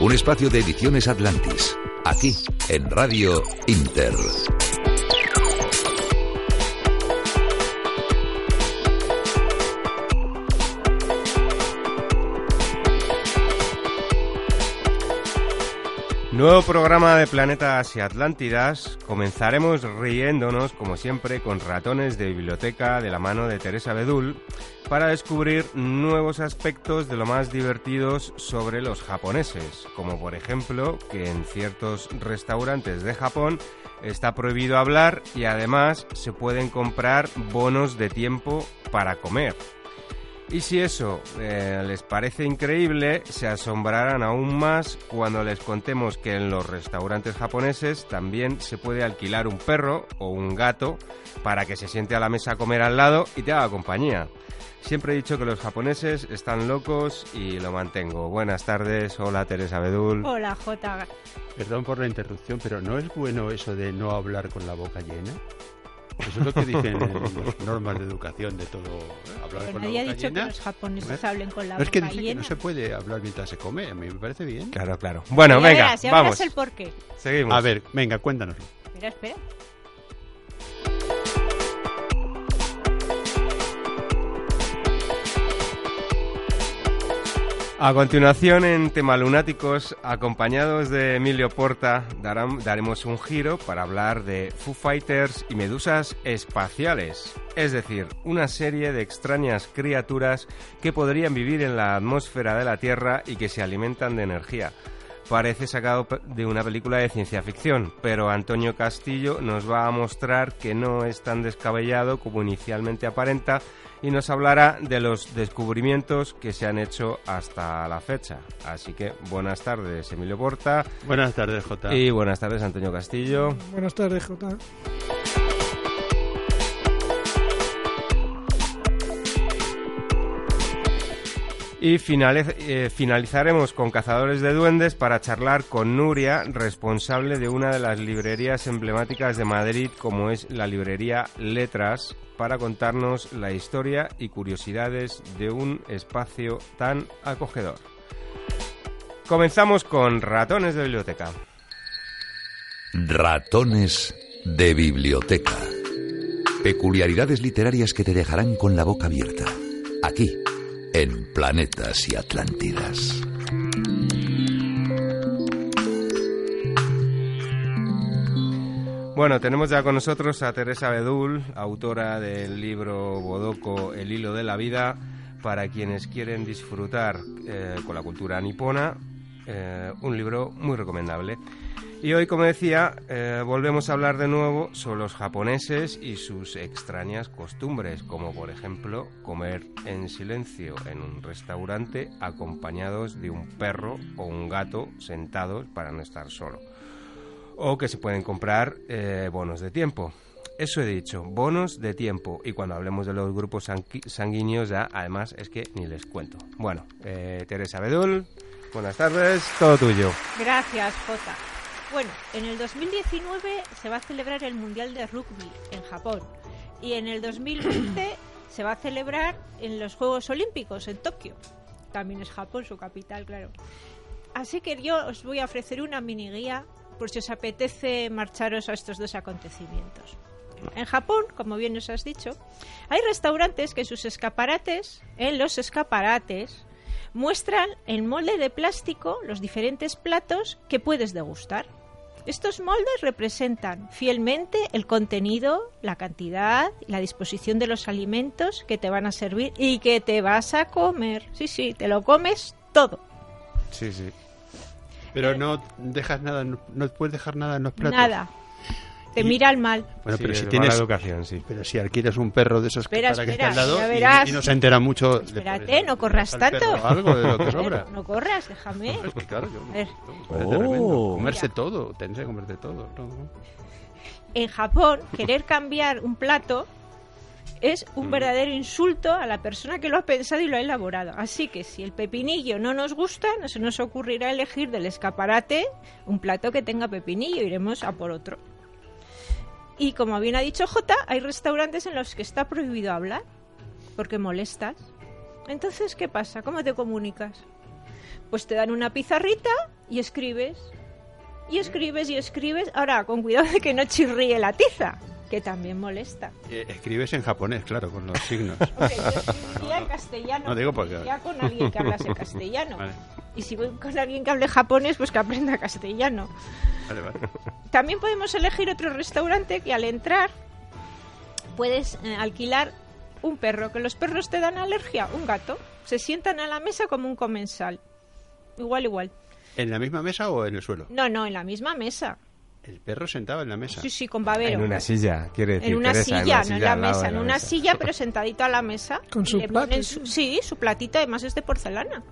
Un espacio de ediciones Atlantis, aquí en Radio Inter. Nuevo programa de Planetas y Atlántidas. Comenzaremos riéndonos, como siempre, con ratones de biblioteca de la mano de Teresa Bedul para descubrir nuevos aspectos de lo más divertidos sobre los japoneses, como por ejemplo que en ciertos restaurantes de Japón está prohibido hablar y además se pueden comprar bonos de tiempo para comer. Y si eso eh, les parece increíble, se asombrarán aún más cuando les contemos que en los restaurantes japoneses también se puede alquilar un perro o un gato para que se siente a la mesa a comer al lado y te haga compañía. Siempre he dicho que los japoneses están locos y lo mantengo. Buenas tardes, hola Teresa Bedul. Hola J. Perdón por la interrupción, pero ¿no es bueno eso de no hablar con la boca llena? Eso es lo que dicen en las normas de educación de todo. ¿eh? Hablar Que con nadie la ha boca dicho llena. que los japoneses ¿Eh? hablen con la No, es que boca dice que llena. no se puede hablar mientras se come. A mí me parece bien. Claro, claro. Bueno, Ya venga, verás, ya vamos. verás el porqué. Seguimos. A ver, venga, cuéntanos. Espera, espera. A continuación, en Tema Lunáticos, acompañados de Emilio Porta, darán- daremos un giro para hablar de Foo Fighters y medusas espaciales. Es decir, una serie de extrañas criaturas que podrían vivir en la atmósfera de la Tierra y que se alimentan de energía. Parece sacado de una película de ciencia ficción, pero Antonio Castillo nos va a mostrar que no es tan descabellado como inicialmente aparenta y nos hablará de los descubrimientos que se han hecho hasta la fecha. Así que buenas tardes, Emilio Porta, Buenas tardes, Jota. y buenas tardes, Antonio Castillo. Buenas tardes, Jota. Y eh, finalizaremos con Cazadores de Duendes para charlar con Nuria, responsable de una de las librerías emblemáticas de Madrid, como es la librería Letras, para contarnos la historia y curiosidades de un espacio tan acogedor. Comenzamos con Ratones de Biblioteca. Ratones de biblioteca. Peculiaridades literarias que te dejarán con la boca abierta. Aquí, en Planetas y Atlántidas. Bueno, tenemos ya con nosotros a Teresa Bedul, autora del libro Bodoco, El hilo de la vida, para quienes quieren disfrutar eh, con la cultura nipona, eh, un libro muy recomendable. Y hoy, como decía, eh, volvemos a hablar de nuevo sobre los japoneses y sus extrañas costumbres, como por ejemplo comer en silencio en un restaurante acompañados de un perro o un gato sentados para no estar solo o que se pueden comprar eh, bonos de tiempo. Eso he dicho, bonos de tiempo. Y cuando hablemos de los grupos sanguíneos, ya además es que ni les cuento. Bueno, eh, Teresa Bedul, buenas tardes, todo tuyo. Gracias, Jota. Bueno, en el 2019 se va a celebrar el Mundial de Rugby en Japón. Y en el 2020 se va a celebrar en los Juegos Olímpicos en Tokio. También es Japón, su capital, claro. Así que yo os voy a ofrecer una mini guía por si os apetece marcharos a estos dos acontecimientos. En Japón, como bien os has dicho, hay restaurantes que en sus escaparates, en los escaparates, muestran en molde de plástico los diferentes platos que puedes degustar. Estos moldes representan fielmente el contenido, la cantidad y la disposición de los alimentos que te van a servir y que te vas a comer. Sí, sí, te lo comes todo. Sí, sí. Pero no dejas nada, no, no puedes dejar nada en los platos. Nada. Te Y- mira al mal. Bueno, Sí, pero si tienes, educación, sí. pero si alquilas un perro de esos que Espera, para que esté al lado y- no se entera mucho. Espérate, pones- no corras tanto. Algo de lo que sobra. No corras, déjame. Es que claro, yo A ver. Oh. Comerse Mira. todo, tenéis que comerte todo. ¿no? En Japón, querer cambiar un plato es un verdadero insulto a la persona que lo ha pensado y lo ha elaborado. Así que si el pepinillo no nos gusta, no se nos ocurrirá elegir del escaparate un plato que tenga pepinillo, iremos a por otro. Y como bien ha dicho J, hay restaurantes en los que está prohibido hablar porque molestas. Entonces, ¿qué pasa? ¿Cómo te comunicas? Pues te dan una pizarrita y escribes. Y escribes y escribes. Ahora, con cuidado de que no chirríe la tiza, que también molesta. Eh, Escribes en japonés, claro, con los signos. Hombre, yo escribiría en castellano. No digo porque- Ya con alguien que hablase castellano. Vale, Y si voy con alguien que hable japonés, pues que aprenda castellano. vale, vale. También podemos elegir otro restaurante que al entrar puedes eh, alquilar un perro, que los perros te dan alergia, un gato. Se sientan a la mesa como un comensal. Igual, igual. ¿En la misma mesa o en el suelo? No, no, en la misma mesa. El perro sentado en la mesa. Sí, sí, con babero. En una silla, quiere decir. En una Teresa, silla, no en la mesa, en la una mesa. silla, pero sentadito a la mesa. Con su plato, su- sí, su platito, además es de porcelana.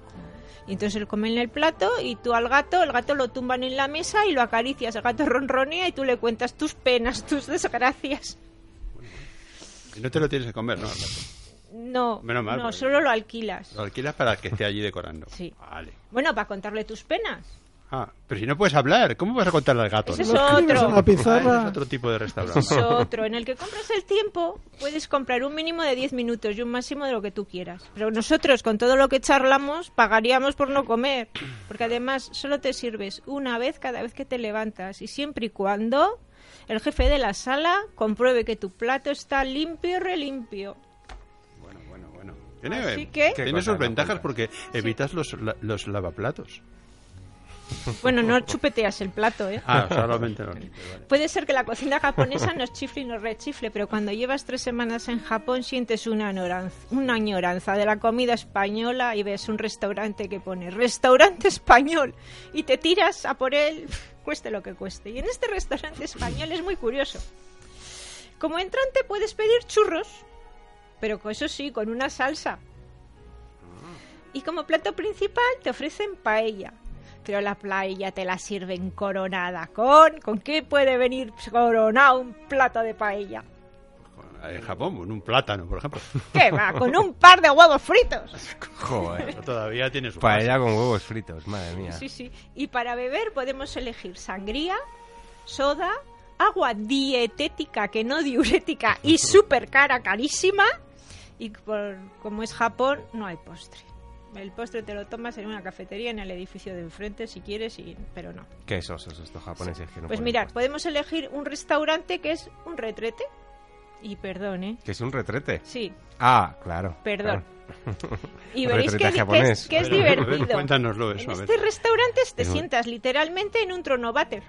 Y entonces él come en el plato y tú al gato, el gato lo tumban en la mesa y lo acaricias. El gato ronronea y tú le cuentas tus penas, tus desgracias. Y no te lo tienes que comer, ¿no? No, Menos mal, no, porque- solo lo alquilas. Lo alquilas para que esté allí decorando. Sí. Vale. Bueno, para contarle tus penas. Ah, pero si no puedes hablar, ¿cómo vas a contarle al gato? Ese es otro. Ah, pizarra. es otro tipo de restaurante. Es otro, en el que compras el tiempo, puedes comprar un mínimo de 10 minutos y un máximo de lo que tú quieras. Pero nosotros, con todo lo que charlamos, pagaríamos por no comer. Porque además solo te sirves una vez cada vez que te levantas. Y siempre y cuando el jefe de la sala compruebe que tu plato está limpio y relimpio. Bueno, bueno, bueno. Tiene, Así que- tiene sus ventajas porque evitas los lavaplatos. Bueno, no chupeteas el plato, ¿eh? Ah, solamente. Puede ser que la cocina japonesa nos chifle y nos rechifle, pero cuando llevas tres semanas en Japón sientes una añoranza, una añoranza de la comida española y ves un restaurante que pone restaurante español y te tiras a por él, cueste lo que cueste. Y en este restaurante español es muy curioso. Como entrante puedes pedir churros, pero con eso sí, con una salsa. Y como plato principal te ofrecen paella. Pero la paella te la sirven coronada. ¿Con? ¿Con qué puede venir coronado un plato de paella? En Japón, con un plátano, por ejemplo. ¿Qué va? Con un par de huevos fritos. Joder. Eso todavía tiene su Paella con huevos fritos, madre mía. Sí, sí. Y para beber podemos elegir sangría, soda, agua dietética, que no diurética, y súper cara, carísima. Y por, como es Japón, no hay postre. El postre te lo tomas en una cafetería en el edificio de enfrente si quieres, y, pero no. ¿Qué sosos estos japoneses que no Pues mirad, postre? podemos elegir un restaurante que es un retrete. Y perdón, ¿eh? ¿Que es un retrete? Sí, Ah, claro. perdón. claro. Y veréis que, es, que es ver, ver, divertido. cuéntanoslo eso, En a ver. este restaurante te Es un- sientas literalmente en un trono váter.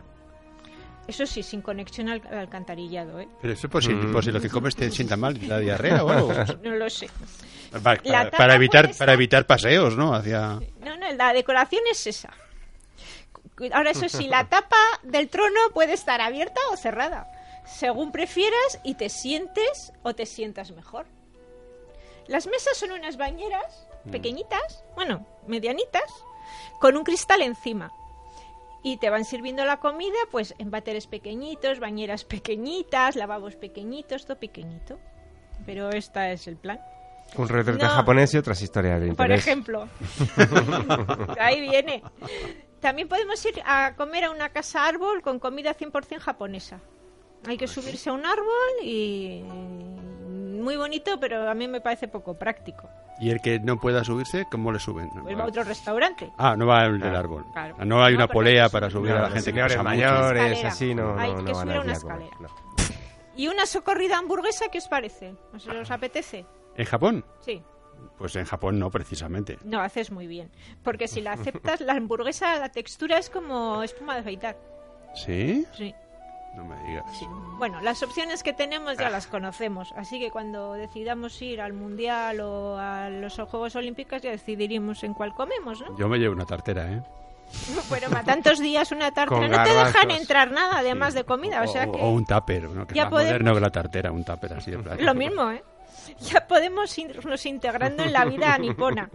Eso sí, sin conexión al, al alcantarillado, ¿eh? Pero eso por si, Mm. por si lo que comes te sienta mal, la diarrea o algo. No lo sé. Para, La para- evitar, para evitar paseos, ¿no? Hacia... No, no, la decoración es esa. Ahora, eso sí, la tapa del trono puede estar abierta o cerrada, según prefieras y te sientes o te sientas mejor. Las mesas son unas bañeras pequeñitas, bueno, medianitas, con un cristal encima. Y te van sirviendo la comida, pues en váteres pequeñitos, bañeras pequeñitas, lavabos pequeñitos, todo pequeñito. Pero este es el plan. Un retrete No. japonés y otras historias de Por interés. ejemplo. Ahí viene. También podemos ir a comer a una casa árbol con comida 100% japonesa. Hay que subirse a un árbol y muy bonito, pero a mí me parece poco práctico. Y el que no pueda subirse, ¿cómo le suben? Pues va a otro restaurante. Ah, no va el del árbol. Claro. No hay No, una polea que para subir. subir a No, la gente que señores mucho. mayores, Escalera. así, no, Hay no, que no van subir a una escalera. no. ¿Y una socorrida hamburguesa qué os parece? ¿Os, os apetece? ¿En Japón? Sí. Pues en Japón no, precisamente. No, haces muy bien. Porque si la aceptas, la hamburguesa, la textura es como espuma de afeitar. ¿Sí? Sí. No me digas. Sí. Bueno, las opciones que tenemos ya las conocemos, así que cuando decidamos ir al Mundial o a los Juegos Olímpicos ya decidiremos en cuál comemos, ¿no? Yo me llevo una tartera, ¿eh? Bueno, para tantos días una tartera no te dejan entrar nada además de comida, o, sea o, que o un tupper, ¿no? que Ya es más podemos- moderno que la tartera, un tupper así de plástico. lo mismo, ¿eh? Ya podemos irnos integrando en la vida nipona.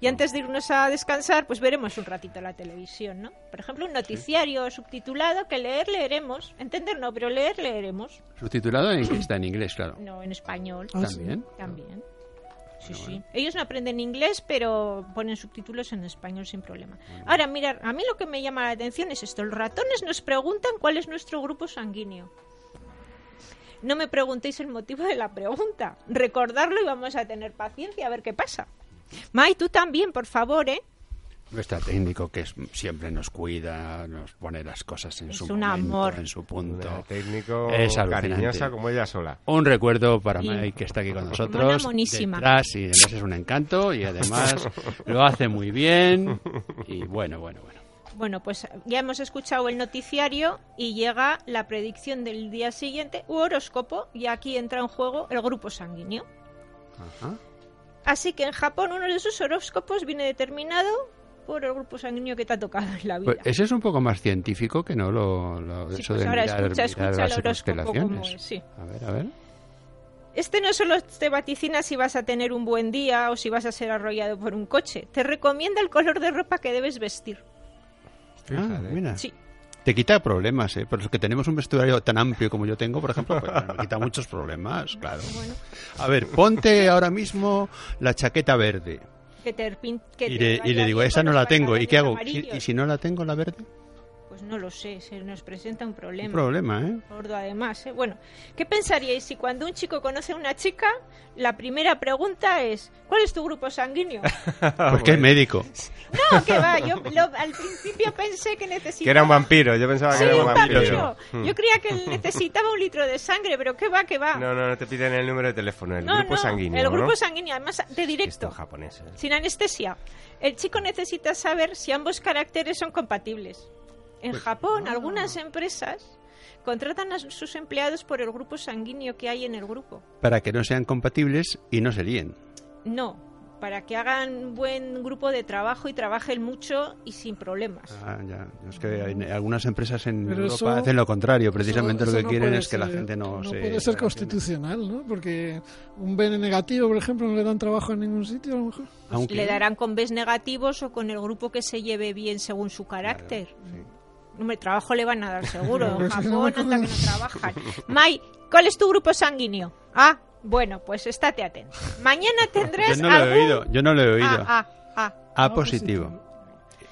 Y antes de irnos a descansar, pues veremos un ratito la televisión, ¿no? Por ejemplo, un noticiario subtitulado que leer leeremos. Entender no, pero leer leeremos. Subtitulado en que está en inglés, claro. No, en español. Ah. También. También. Sí, sí. Ellos no aprenden inglés, pero ponen subtítulos en español sin problema. Ahora, mirar, a mí lo que me llama la atención es esto. Los ratones nos preguntan cuál es nuestro grupo sanguíneo. No me preguntéis el motivo de la pregunta. Recordarlo y vamos a tener paciencia a ver qué pasa. Mai, tú también, por favor, ¿eh? Nuestro técnico que es- siempre nos cuida, nos pone las cosas en Es su un momento, amor. en su Una técnico Es cariñosa como ella sola. Un recuerdo para Y- Mike que está aquí con nosotros. monísima. Detrás y además es un encanto y además lo hace muy bien. Y bueno, bueno, bueno. Bueno, pues ya hemos escuchado el noticiario y llega la predicción del día siguiente u horóscopo y aquí entra en juego el grupo sanguíneo. Ajá. Así que en Japón uno de sus horóscopos viene determinado por el grupo sanguíneo que te ha tocado en la vida. Pues ese es un poco más científico que no lo, lo- Sí, eso pues de ahora mirar, escucha, el horóscopo constelaciones. como es, sí. A ver, a ver. Este no solo te vaticina si vas a tener un buen día o si vas a ser arrollado por un coche, te recomienda el color de ropa que debes vestir. Ah, Fíjate. mira. Sí. Te quita problemas, ¿eh? Por los que tenemos un vestuario tan amplio como yo tengo, por ejemplo, pues me quita muchos problemas, claro. Bueno, A ver, ponte ahora mismo la chaqueta verde. que te, que Y le, y vaya le digo, esa no la tengo. ¿Y qué hago? pantalones ¿Y, amarillos. y si no la tengo, la verde? Pues no lo sé, se nos presenta un Un problema. problema, ¿eh? Gordo además, ¿eh? Bueno, ¿qué pensaríais si cuando un chico conoce a una chica, la primera pregunta es ¿cuál es tu grupo sanguíneo? Pues que es médico. No, que va, yo lo- al principio pensé que necesitaba... Que era un vampiro, yo pensaba Sí, que era un vampiro. vampiro. Hmm. Yo creía que él necesitaba un litro de sangre, pero ¿qué va, qué va? No, no, no te piden el número de teléfono, el No, grupo no, sanguíneo. El grupo ¿no? sanguíneo, además de Esto directo, japonés. ¿eh? sin anestesia. El chico necesita saber si ambos caracteres son compatibles. En Pues, Japón, ah. algunas empresas contratan a sus empleados por el grupo sanguíneo que hay en el grupo. Para que no sean compatibles y no se líen. No, para que hagan buen grupo de trabajo y trabajen mucho y sin problemas. Ah, ya. Es que hay- algunas empresas en Pero Europa eso- hacen lo contrario. Precisamente Eso- lo que no quieren es que la gente no, no se... puede ser constitucional, ¿no? Porque un BN negativo, por ejemplo, no le dan trabajo en ningún sitio, a lo mejor. Aunque- Le darán con Bs negativos o con el grupo que se lleve bien según su carácter. Hombre, trabajo le van a dar seguro. En Japón anda que no trabajan. Mai, ¿cuál es tu grupo sanguíneo? Ah, bueno, pues estate atento. Mañana tendrás Yo no lo he oído. Yo no lo he oído. Ah, ah, ah. A A positivo.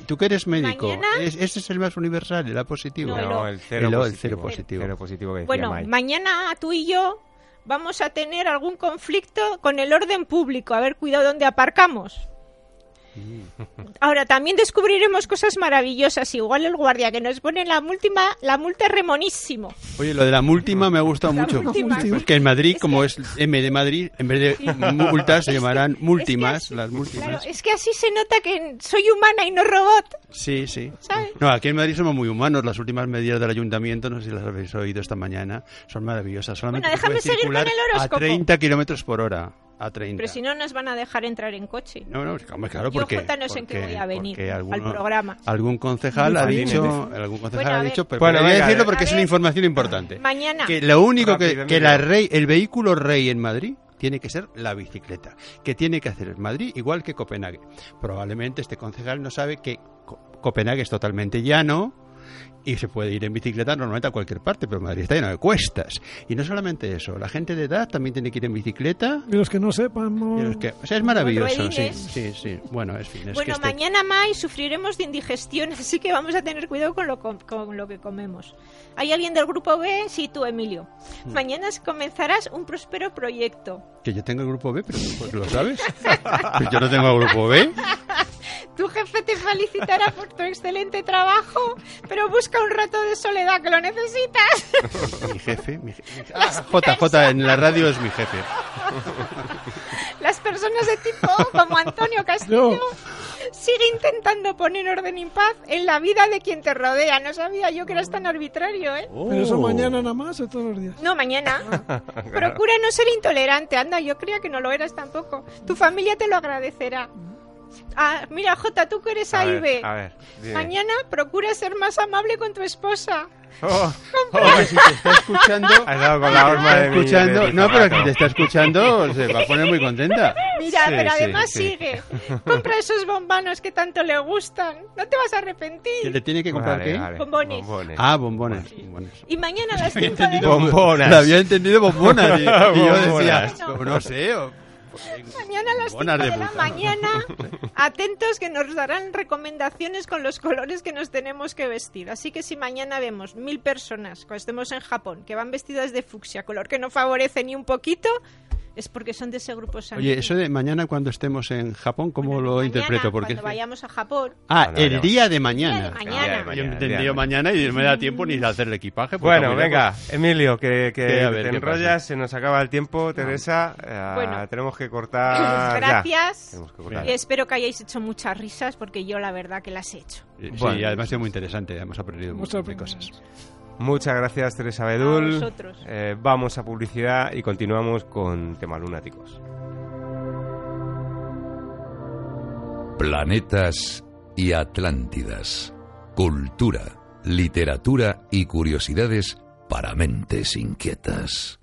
Tú que eres médico, Mañana- ¿es- ¿ese es el más universal, el A positivo? No, el No, O. el cero El O, el positivo. cero positivo. Cero positivo que decía Bueno, Mike. mañana tú y yo vamos a tener algún conflicto con el orden público. A ver, cuidado dónde aparcamos. Ahora, también descubriremos cosas maravillosas. Igual el guardia que nos pone la última, la multa es remonísimo. Oye, lo de la múltima me ha gustado La mucho. múltima. Es que en Madrid, Es como que- es M de Madrid, en vez de multas se llamarán Es que múltimas, así- las Claro, múltimas. es que así se nota que soy humana y no robot. Sí, sí. ¿Sabes? No, aquí en Madrid somos muy humanos. Las últimas medidas del ayuntamiento, no sé si las habéis oído esta mañana, son maravillosas. Solamente Bueno, se puede déjame seguir con el a horóscopo. 30 kilómetros por hora. A 30. Pero si no nos van a dejar entrar en coche. No, no, claro, Yo, porque... Jota, no sé en qué voy a venir al programa. Algún concejal ha dicho... Algún concejal Bueno, ha dicho... Pero Bueno, voy a decirlo a porque es una información importante. Mañana. Que lo único que, que la rey, el vehículo rey en Madrid tiene que ser la bicicleta. Que tiene que hacer en Madrid igual que Copenhague. Probablemente este concejal no sabe que Co- Copenhague es totalmente llano y se puede ir en bicicleta normalmente a cualquier parte, pero Madrid está lleno de cuestas. Y no solamente eso, la gente de edad también tiene que ir en bicicleta. Y los que no sepan, no... Y los que- o sea, es maravilloso, sí, sí, sí. Bueno, es fin, es que Bueno, este- mañana más sufriremos de indigestión, así que vamos a tener cuidado con lo, com- con lo que comemos. ¿Hay alguien del grupo B? Sí, tú, Emilio. Hmm. Mañana comenzarás un próspero proyecto. Que yo tengo el grupo B, pero tú porque lo sabes. Pues yo no tengo el grupo B. Tu jefe te felicitará por tu excelente trabajo, pero busca un rato de soledad que lo necesitas. Mi jefe, mi jefe. Ah, JJ en la radio es mi jefe. Las personas de tipo como Antonio Castillo, Yo. sigue intentando poner orden y paz en la vida de quien te rodea. No sabía yo que eras tan arbitrario, ¿eh? Pero eso Oh. mañana nada más o todos los días. No, mañana. Procura no ser intolerante. Anda, yo creía que no lo eras tampoco. Tu familia te lo agradecerá. Ah, mira, Jota, tú que eres A A y ver, B. a ver, dime. Mañana procura ser más amable con tu esposa. Oh, Hombre, si te está escuchando... has dado con la si horma de mi- escuchando, de mi no, pero zapato. aquí te está escuchando se va a poner muy contenta. Mira, Sí, pero sí, además sí. sigue. Compra esos bombanos que tanto le gustan. No te vas a ¿Que arrepentir. le tiene que comprar Vale, qué? vale, Bombones. Ah, bombones. bombones. Y mañana a las Había 5 de entendido Bombonas. La había entendido bombonas. Y, y yo decía, Bombonas. no, no sé. o- Mañana a las 5 Bombonas de, de la mañana, atentos que nos darán recomendaciones con los colores que nos tenemos que vestir. Así que si mañana vemos mil personas, cuando estemos en Japón, que van vestidas de fucsia, color que no favorece ni un poquito, es porque son de ese grupo sanguíneo. Oye, eso de mañana cuando estemos en Japón, ¿cómo Bueno, lo mañana, interpreto? Porque cuando vayamos a Japón, Ah, el día de mañana. Día de mañana. Yo entendido mañana. y no me da tiempo ni de hacer el equipaje. Bueno, venga, Emilio, que, que Que a ver, te ¿qué enrollas, pasa? se nos acaba el tiempo, Teresa. eh, Bueno. tenemos que cortar. gracias. Que cortar. Espero que hayáis hecho muchas risas porque yo la verdad que las he hecho. Sí, Bueno. además ha sido muy interesante. Hemos aprendido muchas cosas. Muchas gracias, Teresa A Bedul. vosotros. Eh, vamos a publicidad y continuamos con temas lunáticos. Planetas y Atlántidas. Cultura, literatura y curiosidades para mentes inquietas.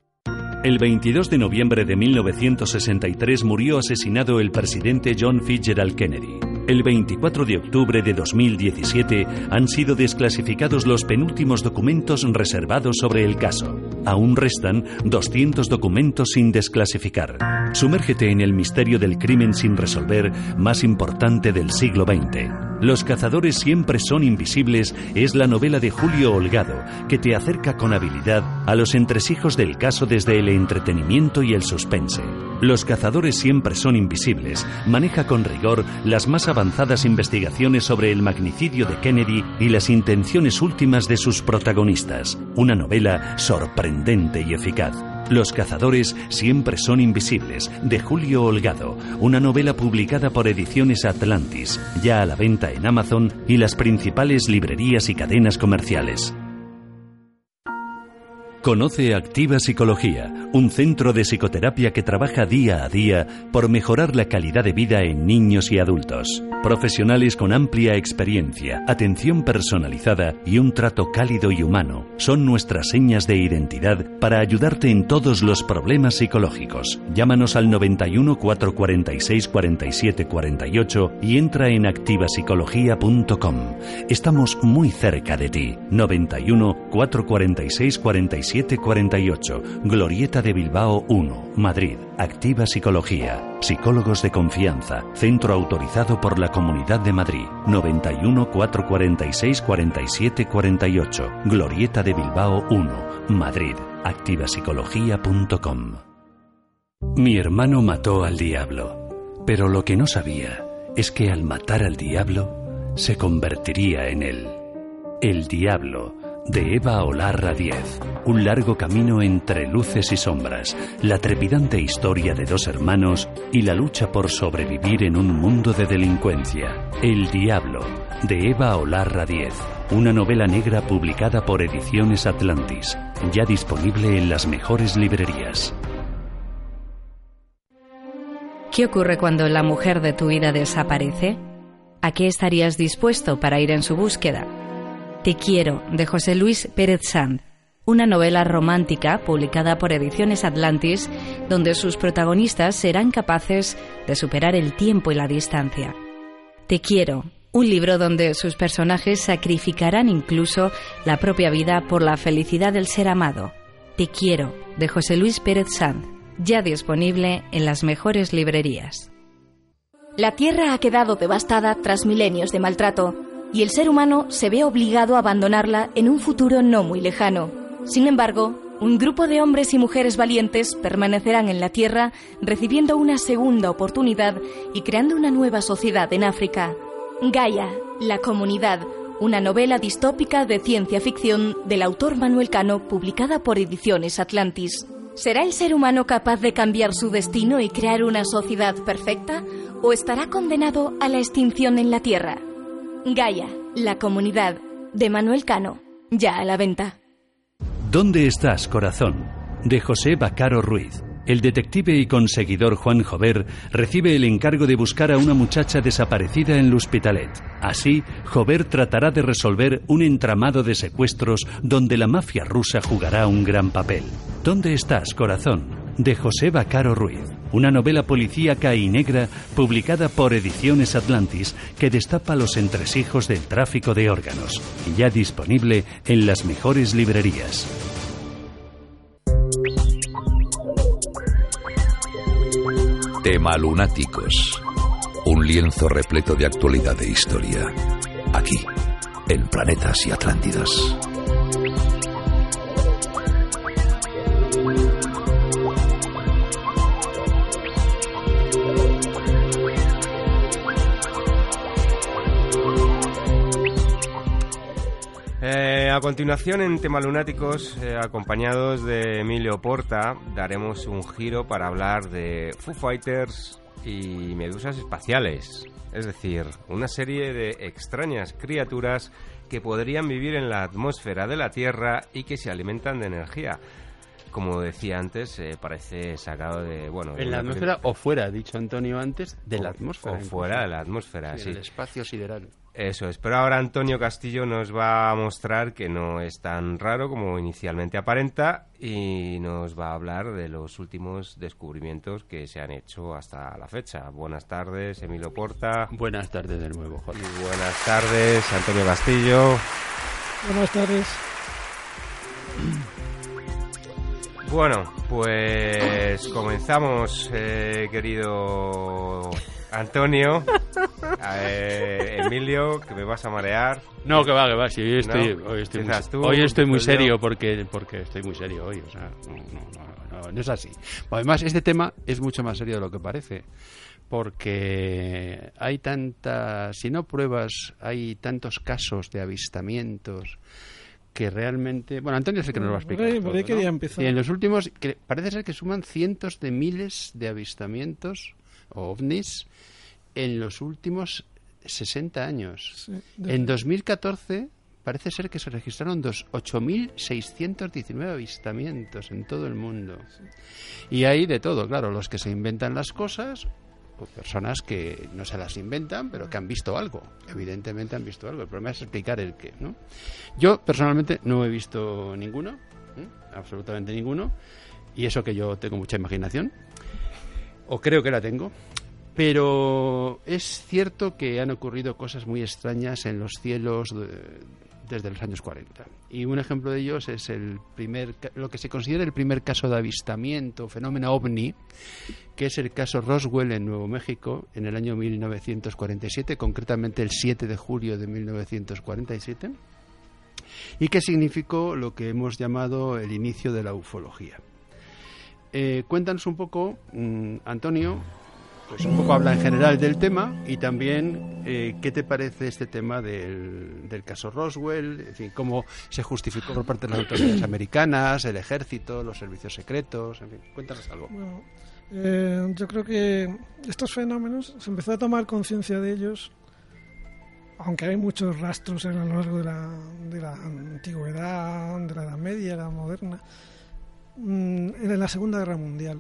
El 22 de noviembre de 1963 murió asesinado el presidente John Fitzgerald Kennedy. El 24 de octubre de 2017 han sido desclasificados los penúltimos documentos reservados sobre el caso. Aún restan 200 documentos sin desclasificar. Sumérgete en el misterio del crimen sin resolver más importante del siglo XX. Los cazadores siempre son invisibles es la novela de Julio Holgado que te acerca con habilidad a los entresijos del caso desde el entretenimiento y el suspense. Los cazadores siempre son invisibles maneja con rigor las más avanzadas investigaciones sobre el magnicidio de Kennedy y las intenciones últimas de sus protagonistas. Una novela sorprendente y eficaz. Los cazadores siempre son invisibles, de Julio Holgado, una novela publicada por Ediciones Atlantis, ya a la venta en Amazon y las principales librerías y cadenas comerciales. Conoce Activa Psicología, un centro de psicoterapia que trabaja día a día por mejorar la calidad de vida en niños y adultos. Profesionales con amplia experiencia, atención personalizada y un trato cálido y humano son nuestras señas de identidad para ayudarte en todos los problemas psicológicos. Llámanos al 91 446 47 48 y entra en activapsicología.com. Estamos muy cerca de ti. 91 446 47 48. Glorieta de Bilbao 1, Madrid. Activa Psicología. Psicólogos de confianza. Centro autorizado por la Comunidad de Madrid. 91 446 47 48. Glorieta de Bilbao 1, Madrid. Activapsicología.com. Mi hermano mató al diablo, pero lo que no sabía es que al matar al diablo se convertiría en él. El diablo de Eva Olarra Diez. Un largo camino entre luces y sombras, la trepidante historia de dos hermanos y la lucha por sobrevivir en un mundo de delincuencia. El Diablo, de Eva Olarra Diez. Una novela negra publicada por Ediciones Atlantis, ya disponible en las mejores librerías. ¿Qué ocurre cuando la mujer de tu vida desaparece? ¿A qué estarías dispuesto para ir en su búsqueda? Te quiero, de José Luis Pérez Sand, una novela romántica publicada por Ediciones Atlantis, donde sus protagonistas serán capaces de superar el tiempo y la distancia. Te quiero, un libro donde sus personajes sacrificarán incluso la propia vida por la felicidad del ser amado. Te quiero, de José Luis Pérez Sand, ya disponible en las mejores librerías. La Tierra ha quedado devastada tras milenios de maltrato y el ser humano se ve obligado a abandonarla en un futuro no muy lejano. Sin embargo, un grupo de hombres y mujeres valientes permanecerán en la Tierra recibiendo una segunda oportunidad y creando una nueva sociedad en África. Gaia, la comunidad, una novela distópica de ciencia ficción del autor Manuel Cano publicada por Ediciones Atlantis. ¿Será el ser humano capaz de cambiar su destino y crear una sociedad perfecta? ¿O estará condenado a la extinción en la Tierra? Gaia, la comunidad, de Manuel Cano, ya a la venta. ¿Dónde estás, corazón? De José Bacaro Ruiz. el detective y conseguidor Juan Jover recibe el encargo de buscar a una muchacha desaparecida en l'Hospitalet. Así, Jover tratará de resolver un entramado de secuestros donde la mafia rusa jugará un gran papel. ¿Dónde estás, corazón? de José Bacaro Ruiz, una novela policíaca y negra publicada por Ediciones Atlantis que destapa los entresijos del tráfico de órganos y ya disponible en las mejores librerías. Tema Lunáticos. Un lienzo repleto de actualidad e historia. Aquí, en Planetas y Atlántidas. A continuación, en Tema Lunáticos, eh, acompañados de Emilio Porta, daremos un giro para hablar de Foo Fighters y medusas espaciales. Es decir, una serie de extrañas criaturas que podrían vivir en la atmósfera de la Tierra y que se alimentan de energía. Como decía antes, eh, parece sacado de... bueno En la atmósfera o fuera, dicho Antonio antes, de la atmósfera. o fuera de la atmósfera, Sí, sí. El espacio sideral. Eso es, pero ahora Antonio Castillo nos va a mostrar que no es tan raro como inicialmente aparenta y nos va a hablar de los últimos descubrimientos que se han hecho hasta la fecha. Buenas tardes, Emilio Porta. Buenas tardes de nuevo, Jorge. Y buenas tardes, Antonio Castillo. Buenas tardes. Bueno, pues comenzamos, eh, querido Antonio. Eh, Emilio, que me vas a marear. No, que va, que va, sí, hoy estoy, No, hoy estoy, muy, tú, hoy estoy muy serio porque, porque estoy muy serio hoy, o sea, no, no, no, no, no es así. Además, este tema es mucho más serio de lo que parece, porque hay tantas, si no pruebas, hay tantos casos de avistamientos que realmente, bueno, Antonio es el que nos va a Por explicar. ahí- por ahí todo, ¿no? quería empezar. Y en los últimos, que parece ser que suman cientos de miles de avistamientos o ovnis en los últimos 60 años. Sí, En 2014 parece ser que se registraron dos 8.619 avistamientos en todo el mundo. Y hay de todo, claro, los que se inventan las cosas, o personas que no se las inventan, pero que han visto algo. Evidentemente han visto algo. El problema es explicar el qué, ¿no? Yo personalmente no he visto ninguno, ¿eh? absolutamente ninguno, y eso que yo tengo mucha imaginación, o creo que la tengo. Pero es cierto que han ocurrido cosas muy extrañas en los cielos desde los años 40. Y un ejemplo de ellos es el primer, lo que se considera el primer caso de avistamiento, fenómeno ovni, que es el caso Roswell en Nuevo México en el año 1947, concretamente el 7 de julio de 1947, y que significó lo que hemos llamado el inicio de la ufología. Eh, cuéntanos un poco, mm, Antonio, pues un poco habla en general del tema y también eh, qué te parece este tema del, del caso Roswell, fin, cómo se justificó por parte de las autoridades americanas, el ejército, los servicios secretos, en fin, cuéntanos algo. Eh, yo creo que estos fenómenos se empezó a tomar conciencia de ellos, aunque hay muchos rastros a lo largo de la, de la antigüedad, de la Edad Media, la moderna, mm, en la Segunda Guerra Mundial.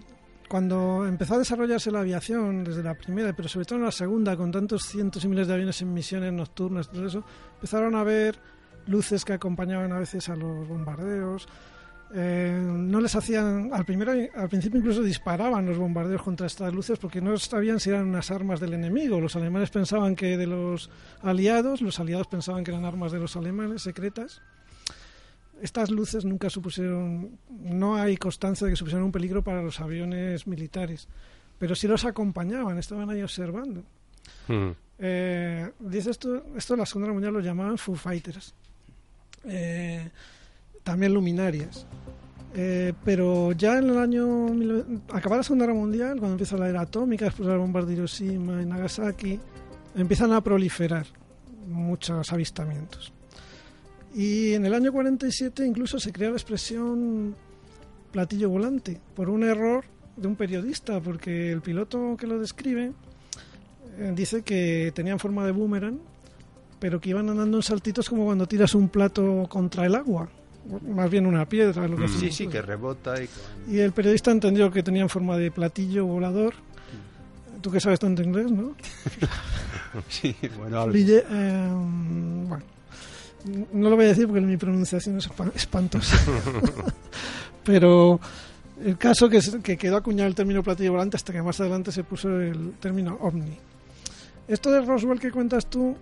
Cuando empezó a desarrollarse la aviación, desde la primera, pero sobre todo en la segunda, con tantos cientos y miles de aviones en misiones nocturnas todo eso, empezaron a ver luces que acompañaban a veces a los bombardeos, eh, no les hacían al primero al principio incluso disparaban los bombardeos contra estas luces porque no sabían si eran unas armas del enemigo. Los alemanes pensaban que de los aliados los aliados pensaban que eran armas de los alemanes secretas estas luces nunca supusieron no hay constancia de que supusieran un peligro para los aviones militares pero sí los acompañaban estaban ahí observando Hmm. eh, dice esto, esto en la Segunda Guerra Mundial lo llamaban Foo Fighters. Eh, también luminarias. Eh, pero ya en el año. Acabada la Segunda Guerra Mundial, cuando empieza la era atómica, después de la bomba de Hiroshima y Nagasaki, empiezan a proliferar muchos avistamientos. Y en el año 47 incluso se crea la expresión platillo volante por un error de un periodista, porque el piloto que lo describe eh, dice que tenían forma de boomerang, pero que iban andando en saltitos como cuando tiras un plato contra el agua. más bien una piedra. Lo que Sí, sí, que rebota y... Y el periodista entendió que tenían forma de platillo volador. Tú que sabes tanto inglés, ¿no? Sí, bueno, algo. Brille- eh, bueno, no lo voy a decir porque mi pronunciación es espa- espantosa. Pero el caso que, que quedó acuñado el término platillo volante hasta que más adelante se puso el término ovni. Esto de Roswell que cuentas tú,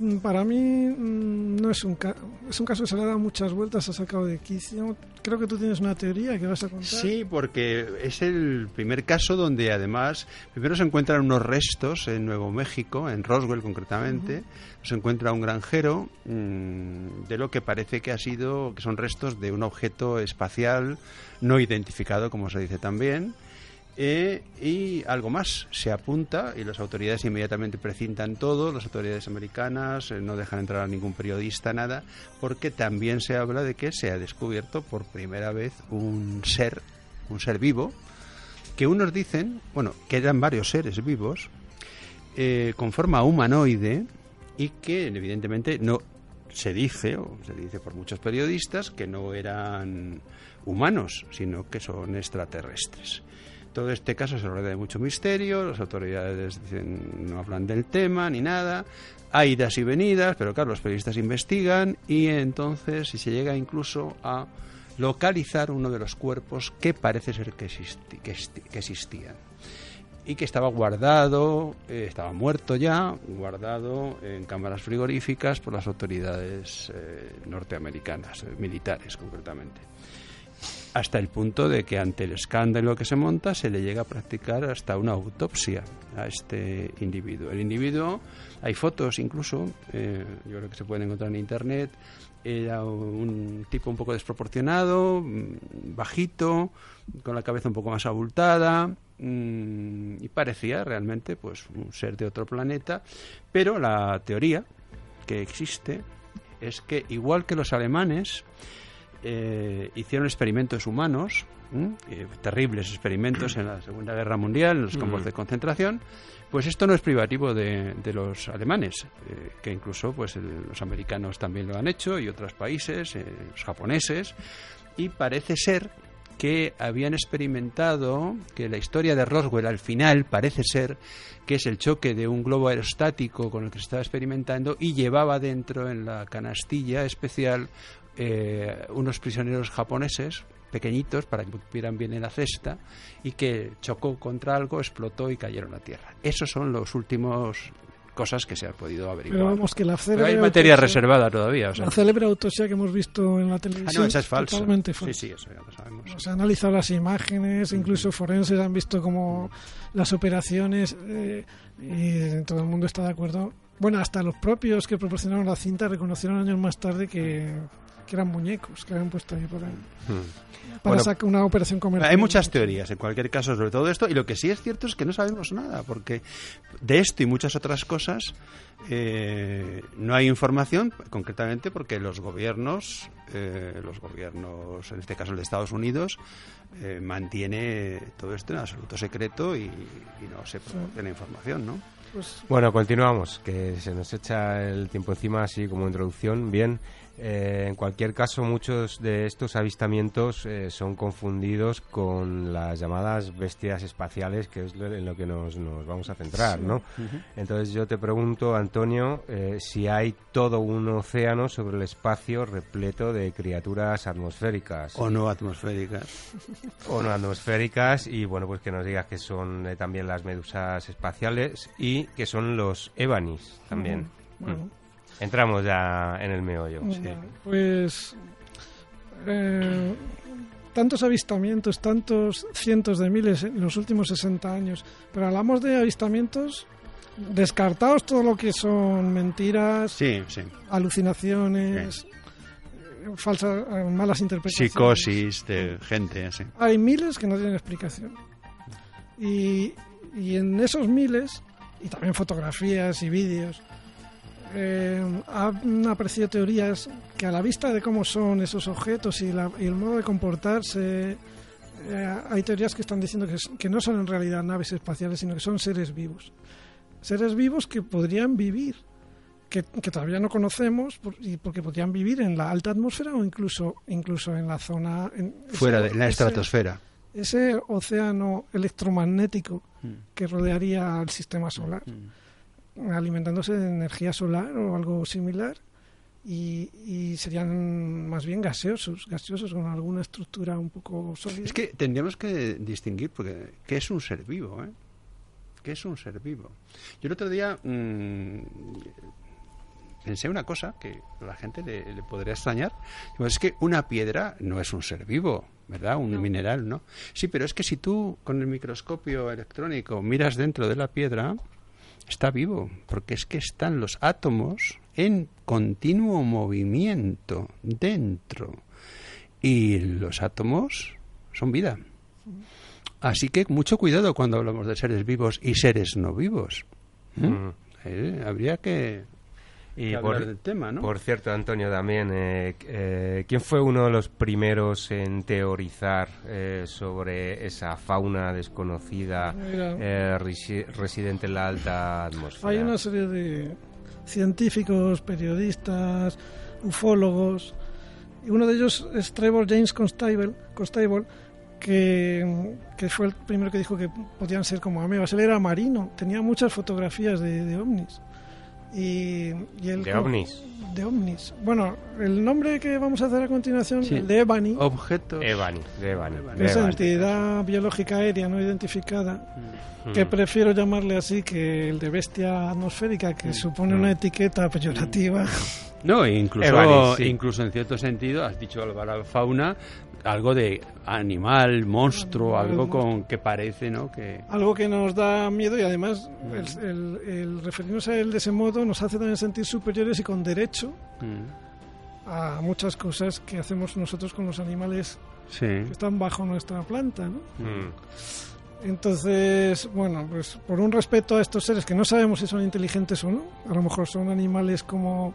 mm, para mí mm, no es un, ca- es un caso que se le ha dado muchas vueltas, ha sacado de quicio. Creo que tú tienes una teoría que vas a contar. Sí, porque es el primer caso donde además primero se encuentran unos restos en Nuevo México, en Roswell concretamente, se encuentra un granjero mm, de lo que parece que ha sido, que son restos de un objeto espacial no identificado, como se dice también. Eh, y algo más se apunta y las autoridades inmediatamente precintan todo, las autoridades americanas eh, no dejan entrar a ningún periodista, nada, porque también se habla de que se ha descubierto por primera vez un ser, un ser vivo, que unos dicen, bueno, que eran varios seres vivos, eh, con forma humanoide y que evidentemente no se dice, o se dice por muchos periodistas, que no eran humanos, sino que son extraterrestres. Todo este caso se rodea de mucho misterio, las autoridades dicen, no hablan del tema ni nada, hay idas y venidas, pero claro, los periodistas investigan y entonces si se llega incluso a localizar uno de los cuerpos que parece ser que, existían y que estaba guardado, eh, estaba muerto ya, guardado en cámaras frigoríficas por las autoridades eh, norteamericanas, eh, militares concretamente. Hasta el punto de que ante el escándalo que se monta se le llega a practicar hasta una autopsia a este individuo. El individuo, hay fotos incluso, eh, yo creo que se pueden encontrar en internet, era un tipo un poco desproporcionado, mm, bajito, con la cabeza un poco más abultada mm, y parecía realmente pues un ser de otro planeta, pero la teoría que existe es que igual que los alemanes eh, hicieron experimentos humanos. Eh, terribles experimentos en la Segunda Guerra Mundial, en los campos Mm. de concentración, pues esto no es privativo de, de los alemanes, eh, que incluso pues el- los americanos también lo han hecho y otros países, los japoneses, y parece ser que habían experimentado que la historia de Roswell al final parece ser que es el choque de un globo aerostático con el que se estaba experimentando y llevaba dentro en la canastilla especial eh, unos prisioneros japoneses pequeñitos para que cupieran bien en la cesta y que chocó contra algo, explotó y cayeron a tierra. Esos son los últimos cosas que se han podido averiguar. Pero vamos, que la Pero célebre hay materia autopsia- reservada todavía. O sea. La célebre autopsia que hemos visto en la Ah, televisión no, esa es falsa. totalmente Sí, falsa. sí, eso ya lo sabemos. Se han analizado las imágenes, incluso forenses han visto como las operaciones eh, y todo el mundo está de acuerdo. Bueno, hasta los propios que proporcionaron la cinta reconocieron años más tarde que, que eran muñecos que habían puesto ahí ahí. Para Bueno, sacar una operación comercial. Hay muchas teorías en cualquier caso sobre todo esto y lo que sí es cierto es que no sabemos nada porque de esto y muchas otras cosas eh, no hay información concretamente porque los gobiernos, eh, los gobiernos, en este caso el de Estados Unidos, eh, mantiene todo esto en absoluto secreto y, y no se proporciona información, ¿no? Pues, Bueno, continuamos, que se nos echa el tiempo encima así como introducción. Bien, eh, en cualquier caso, muchos de estos avistamientos eh, son confundidos con las llamadas bestias espaciales, que es lo- en lo que nos, nos vamos a centrar, ¿no? Entonces yo te pregunto, Antonio, eh, si hay todo un océano sobre el espacio repleto de criaturas atmosféricas O no atmosféricas. o no atmosféricas y bueno pues que nos digas que son eh, también las medusas espaciales y que son los ebanis también. bueno, Mm. Entramos ya en el meollo. sí. Pues eh, tantos avistamientos, tantos cientos de miles en los últimos 60 años, pero hablamos de avistamientos descartados todo lo que son mentiras, Sí, sí. alucinaciones, eh, falsas, eh, malas interpretaciones. Psicosis de gente, sí. Hay miles que no tienen explicación. Y, y en esos miles, y también fotografías y vídeos, eh, han aparecido teorías que a la vista de cómo son esos objetos y, la- y el modo de comportarse, eh, hay teorías que están diciendo que, que no son en realidad naves espaciales, sino que son seres vivos. Seres vivos que podrían vivir, que, todavía no conocemos y porque podrían vivir en la alta atmósfera o incluso incluso en la zona fuera de la estratosfera ese, océano electromagnético mm. que rodearía al sistema solar mm. Alimentándose de energía solar o algo similar y, serían más bien gaseosos, gaseosos con alguna estructura un poco sólida. Es que tendríamos que distinguir, porque ¿qué es un ser vivo? Eh? ¿Qué es un ser vivo? Yo el otro día mmm, pensé una cosa que a la gente le, podría extrañar. Es que una piedra no es un ser vivo, ¿verdad? Un mineral, ¿no? Sí, pero es que si tú con el microscopio electrónico miras dentro de la piedra, está vivo, porque es que están los átomos en continuo movimiento dentro. Y los átomos son vida. Así que mucho cuidado cuando hablamos de seres vivos y seres no vivos. ¿eh? Mm. Eh, habría que, y por, del tema, ¿no? Por cierto, Antonio, también, eh, ¿quién fue uno de los primeros en teorizar sobre esa fauna desconocida residente en la alta atmósfera? Hay una serie de, científicos, periodistas, ufólogos. Y uno de ellos es Trevor James Constable, Constable que, fue el primero que dijo que podían ser como amebas. Él era marino, tenía muchas fotografías de, ovnis. Y, ¿De ovnis? De ovnis. Bueno, el nombre que vamos a hacer a continuación, el de Ebony. Objeto. Ebony, de Ebony. Esa entidad biológica aérea no identificada. Mm que prefiero llamarle así que el de bestia atmosférica, que mm. supone una mm. etiqueta peyorativa. No, incluso, incluso en cierto sentido, has dicho la fauna, algo de animal, monstruo, algo con que parece, ¿no? Que... Algo que nos da miedo y además mm. el, referirnos a él de ese modo nos hace también sentir superiores y con derecho a muchas cosas que hacemos nosotros con los animales que están bajo nuestra planta, ¿no? Entonces, bueno, pues por un respeto a estos seres que no sabemos si son inteligentes o no, a lo mejor son animales como,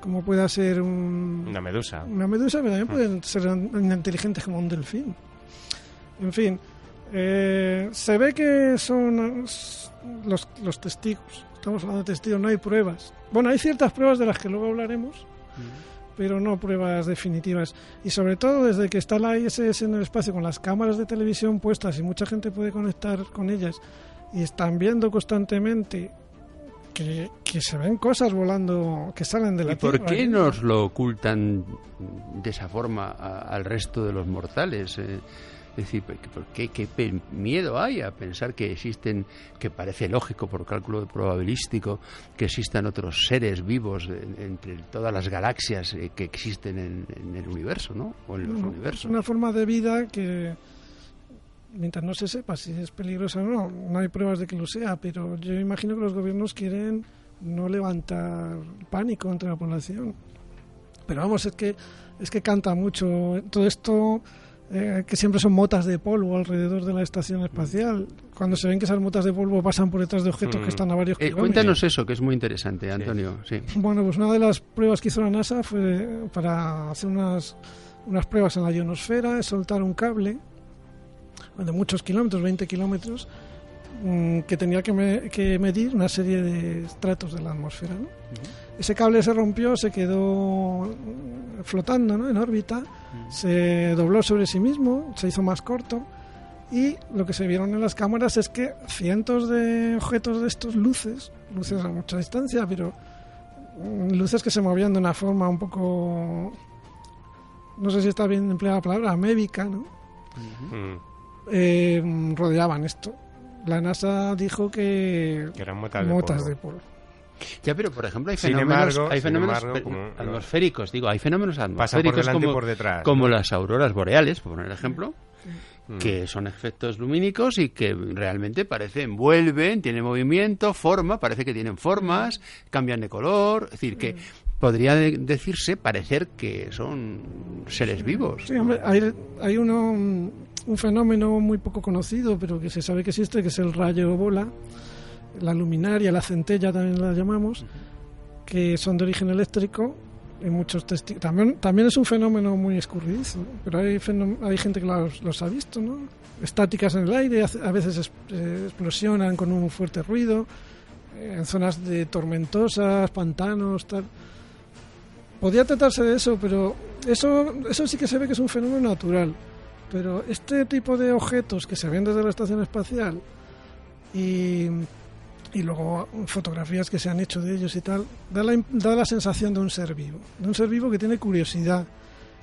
como pueda ser un, una medusa. Una medusa, pero también pueden ser inteligentes como un delfín. En fin, eh, se ve que son los, los testigos. Estamos hablando de testigos, no hay pruebas. Bueno, hay ciertas pruebas de las que luego hablaremos pero no pruebas definitivas. Y sobre todo desde que está la ISS en el espacio con las cámaras de televisión puestas y mucha gente puede conectar con ellas y están viendo constantemente que, se ven cosas volando que salen de la ¿Y por qué nos lo ocultan de esa forma al resto de los mortales? Eh, es decir, ¿por qué, qué, miedo hay a pensar que existen, que parece lógico por cálculo probabilístico, que existan otros seres vivos entre todas las galaxias eh, que existen en, el universo, ¿no? O en los universos. Es una forma de vida que, mientras no se sepa si es peligrosa o no, no hay pruebas de que lo sea, pero yo imagino que los gobiernos quieren no levantar pánico entre la población. Pero vamos, es que es que canta mucho todo esto eh, que siempre son motas de polvo alrededor de la estación espacial. Cuando se ven que esas motas de polvo pasan por detrás de objetos que mm. están a varios eh, Cuéntanos eso, que es muy interesante, Antonio. Sí. Bueno, pues una de las pruebas que hizo la NASA fue para hacer unas, unas pruebas en la ionosfera, soltar un cable de muchos kilómetros, 20 kilómetros, mm, que tenía que, que, medir una serie de estratos de la atmósfera. Ese cable se rompió, se quedó flotando en órbita, se dobló sobre sí mismo, se hizo más corto y lo que se vieron en las cámaras es que cientos de objetos de estos luces, luces a mucha distancia, pero mm, luces que se movían de una forma un poco, no sé si está bien empleada la palabra, amébica, ¿no? Eh, rodeaban esto. La NASA dijo que, eran motas, de polvo. Ya, pero por ejemplo hay fenómenos, hay fenómenos atmosféricos, digo, hay fenómenos atmosféricos como, como las auroras boreales, por poner ejemplo, mm. que son efectos lumínicos y que realmente parecen, vuelven, tienen movimiento, forma, parece que tienen formas, cambian de color, es decir, que podría decirse, parecer que son seres vivos. Sí, hombre, hay, hay uno, un fenómeno muy poco conocido, pero que se sabe que existe, que es el rayo bola la luminaria, la centella también la llamamos, que son de origen eléctrico en muchos. También, también es un fenómeno muy escurridizo, pero hay, hay gente que los, ha visto, ¿no? Estáticas en el aire, a veces eh, explosionan con un fuerte ruido. en zonas de tormentosas, pantanos, tal. Podría tratarse de eso, pero eso, eso sí que se ve que es un fenómeno natural. Pero este tipo de objetos que se ven desde la estación espacial y, y luego fotografías que se han hecho de ellos y tal, da la, da la sensación de un ser vivo. De un ser vivo que tiene curiosidad,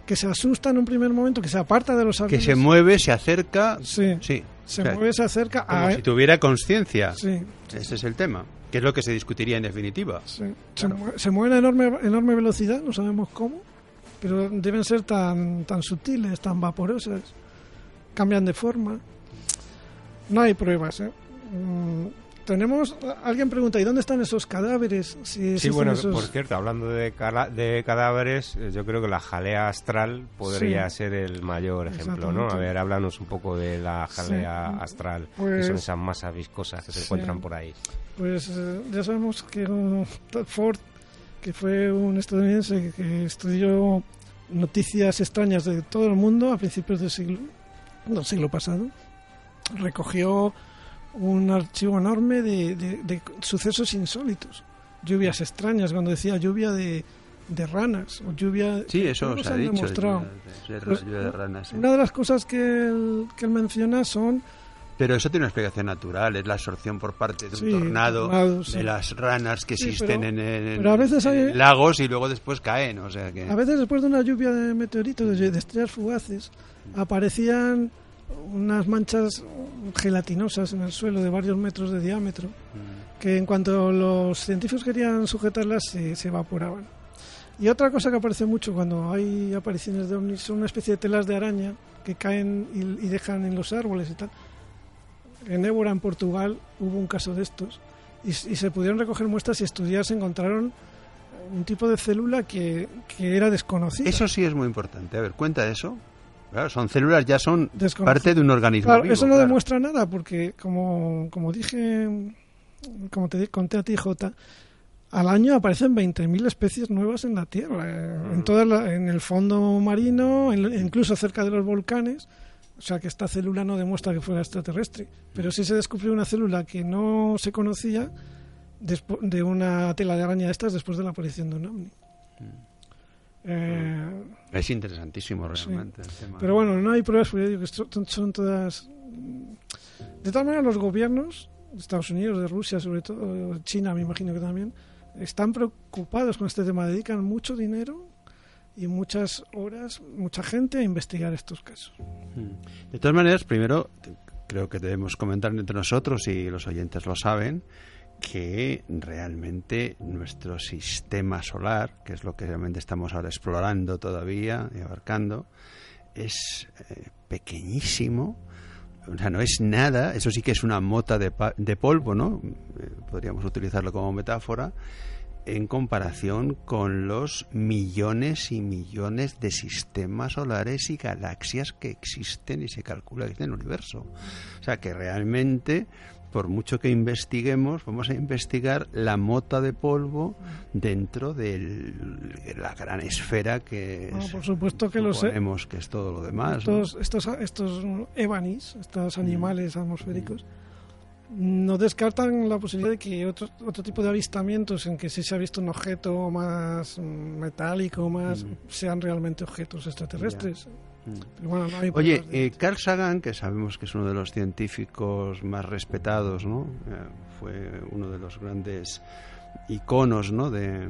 que se asusta en un primer momento, que se aparta de los Que aviones. se mueve, se acerca. Sí, Sí. se mueve, se acerca Como a... si tuviera conciencia. Sí, Ese es el tema. Que es lo que se discutiría en definitiva. Sí. Se, se mueven a enorme, enorme velocidad, no sabemos cómo, pero deben ser tan, tan sutiles, tan vaporosas. Cambian de forma. No hay pruebas, ¿eh? Tenemos. Alguien pregunta: ¿y dónde están esos cadáveres? Si Sí, bueno, esos- por cierto, hablando de, de cadáveres, eh, yo creo que la jalea astral podría Sí. ser el mayor ejemplo, ¿no? A ver, háblanos un poco de la jalea Sí. astral, que Pues- son esas masas viscosas que se Sí. encuentran por ahí. Pues eh, ya sabemos que un Todd Ford, que fue un estadounidense que estudió noticias extrañas de todo el mundo a principios del siglo, del siglo pasado, recogió un archivo enorme de, de- de sucesos insólitos, lluvias extrañas, cuando decía lluvia de, de ranas o lluvia... Sí, eso no se se ha dicho. demostrado. de ranas, sí. Una de las cosas que él, que él menciona son Pero eso tiene una explicación natural, es la absorción por parte de un Sí, tornado sí. de las ranas que Sí, existen pero- en, en- pero a veces hay- en lagos y luego después caen, o sea que... A veces después de una lluvia de meteoritos, de, de estrellas fugaces, aparecían unas manchas gelatinosas en el suelo de varios metros de diámetro, que en cuanto los científicos querían sujetarlas se, se evaporaban. Y otra cosa que aparece mucho cuando hay apariciones de ovnis son una especie de telas de araña que caen y, y dejan en los árboles y tal. En Évora, en Portugal, hubo un caso de estos y se pudieron recoger muestras y estudiar, se encontraron un tipo de célula que, que era desconocida. Eso sí es muy importante. A ver, cuenta eso. Claro, son células, ya son parte de un organismo Claro, vivo, eso no claro. demuestra nada porque, como, como dije, como te conté a ti, Jota, al año aparecen 20.000 especies nuevas en la Tierra, eh, Mm. en, toda la- en el fondo marino, en- incluso cerca de los volcanes. O sea que esta célula no demuestra que fuera extraterrestre. Pero sí se descubrió una célula que no se conocía de una tela de araña de estas después de la aparición de un ovni. Mm. Eh, Es interesantísimo realmente el tema. pero bueno, no hay pruebas, porque digo que son, son todas... De todas maneras, los gobiernos, de Estados Unidos, de Rusia sobre todo, China me imagino que también, están preocupados con este tema, dedican mucho dinero y muchas horas, mucha gente a investigar estos casos. Mm. De todas maneras, primero creo que debemos comentar entre nosotros y los oyentes lo saben que realmente nuestro sistema solar, que es lo que realmente estamos ahora explorando todavía y abarcando, es eh, pequeñísimo. O sea, no es nada, eso sí que es una mota de, de polvo, ¿no? Eh, podríamos utilizarlo como metáfora, en comparación con los millones y millones de sistemas solares y galaxias que existen y se calcula que existen en el universo. O sea que realmente, por mucho que investiguemos, vamos a investigar la mota de polvo dentro del- de la gran esfera que es- por supuesto que lo suponemos que es todo lo demás. ¿no? Estos, estos, estos ebanis, estos animales atmosféricos, no descartan la posibilidad de que otro, otro tipo de avistamientos en que sí se ha visto un objeto más mm, metálico, más sean realmente objetos extraterrestres. Bueno, no hay Oye, eh, Carl Sagan, que sabemos que es uno de los científicos más respetados, ¿no? Eh, fue uno de los grandes iconos, ¿no? De,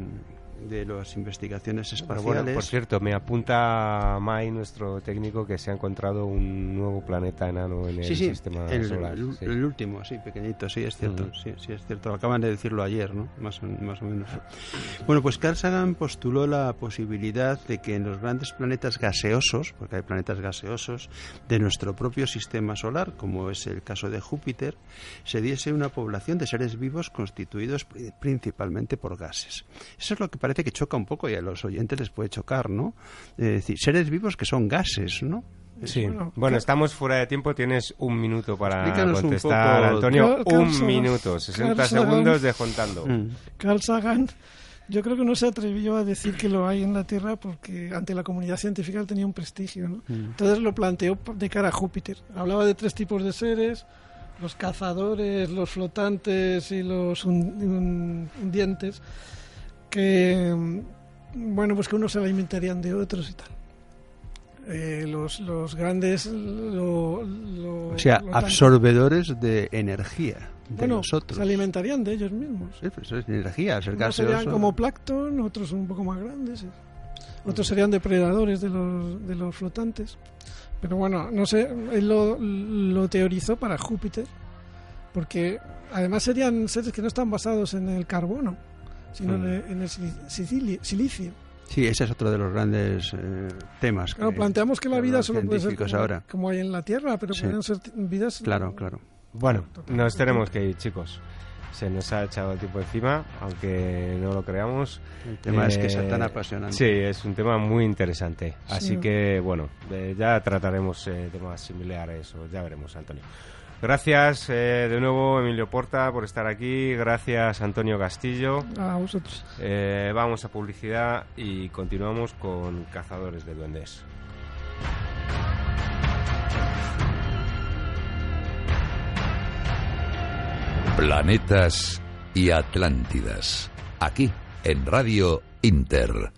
de las investigaciones Pero espaciales. bueno, por cierto, me apunta Mai, nuestro técnico, que se ha encontrado un nuevo planeta enano en el sí, sistema el, solar. el- sí. el último, sí, pequeñito, sí, es cierto, sí, sí, es cierto. Acaban de decirlo ayer, ¿no? Más o, más o menos. Bueno, pues Carl Sagan postuló la posibilidad de que en los grandes planetas gaseosos, porque hay planetas gaseosos de nuestro propio sistema solar, como es el caso de Júpiter, se diese una población de seres vivos constituidos pri- principalmente por gases. Eso es lo que parece que choca un poco y a los oyentes les puede chocar, ¿no? Es decir, seres vivos que son gases, ¿no? Sí. Bueno, estamos fuera de tiempo. Tienes un minuto para Explícanos un contestar. Antonio. Carl- Carl un Sagan- minuto, 60 Carl Sagan- segundos de Juntando. Mm. Carl Sagan, yo creo que no se atrevió a decir que lo hay en la Tierra porque ante la comunidad científica él tenía un prestigio. ¿no? Mm. Entonces lo planteó de cara a Júpiter. Hablaba de tres tipos de seres, los cazadores, los flotantes y los hundientes, que, mm, bueno, pues que unos se alimentarían de otros y tal. Eh, los, los grandes... o sea, absorbedores de energía. De bueno, nosotros. se alimentarían de ellos mismos. Sí, pues es energía, Unos serían como plancton, otros un poco más grandes. Otros serían depredadores de los, de los flotantes. Pero bueno, no sé, él lo, lo teorizó para Júpiter, porque además serían seres que no están basados en el carbono, sino en el, en el silicio. Sí, ese es otro de los grandes eh, temas. Claro, planteamos que la vida solo puede ser como, ahora. como hay en la Tierra, pero pueden ser vidas... Claro, claro. Bueno, nos tenemos que ir, chicos. Se nos ha echado el tiempo encima, aunque no lo creamos. El tema es que es tan apasionante. Sí, es un tema muy interesante. Así que, bueno, eh, ya trataremos eh, temas similares, o ya veremos, Antonio. Gracias eh, de nuevo, Emilio Porta, por estar aquí. Gracias, Antonio Castillo. A vosotros. Eh, vamos a publicidad y continuamos con Cazadores de Duendes. Planetas y Atlántidas. Aquí, en Radio Inter.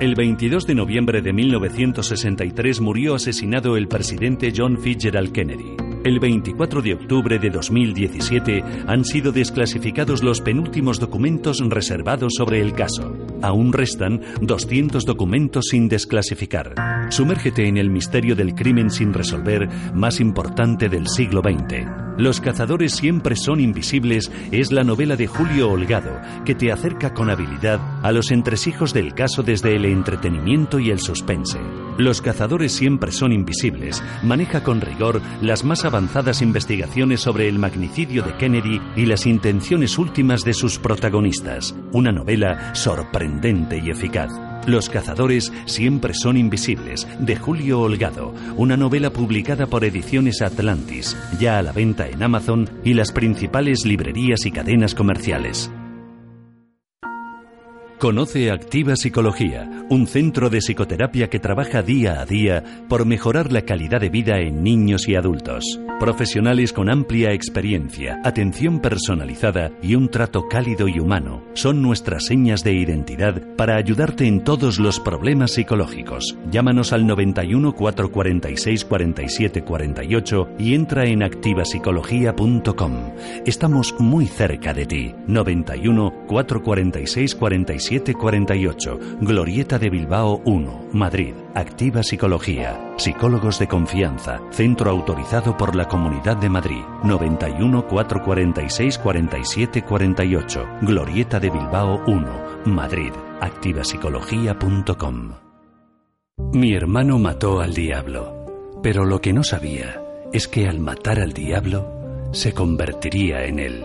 El 22 de noviembre de 1963 murió asesinado el presidente John Fitzgerald Kennedy. El 24 de octubre de 2017 han sido desclasificados los penúltimos documentos reservados sobre el caso. Aún restan 200 documentos sin desclasificar. Sumérgete en el misterio del crimen sin resolver más importante del siglo XX. Los cazadores siempre son invisibles es la novela de Julio Holgado que te acerca con habilidad a los entresijos del caso desde el entretenimiento y el suspense. Los cazadores siempre son invisibles maneja con rigor las más avanzadas investigaciones sobre el magnicidio de Kennedy y las intenciones últimas de sus protagonistas. Una novela sorprendente y eficaz. Los cazadores siempre son invisibles, de Julio Holgado, una novela publicada por Ediciones Atlantis, ya a la venta en Amazon y las principales librerías y cadenas comerciales. Conoce Activa Psicología, un centro de psicoterapia que trabaja día a día por mejorar la calidad de vida en niños y adultos. Profesionales con amplia experiencia, atención personalizada y un trato cálido y humano son nuestras señas de identidad para ayudarte en todos los problemas psicológicos. Llámanos al 91 446 47 48 y entra en activapsicología.com. Estamos muy cerca de ti. 91 446 47 748, Glorieta de Bilbao 1, Madrid. Activa Psicología. Psicólogos de confianza. Centro autorizado por la Comunidad de Madrid. 91 446 47 48, Glorieta de Bilbao 1, Madrid. Activapsicología.com. Mi hermano mató al diablo, pero lo que no sabía es que al matar al diablo se convertiría en él.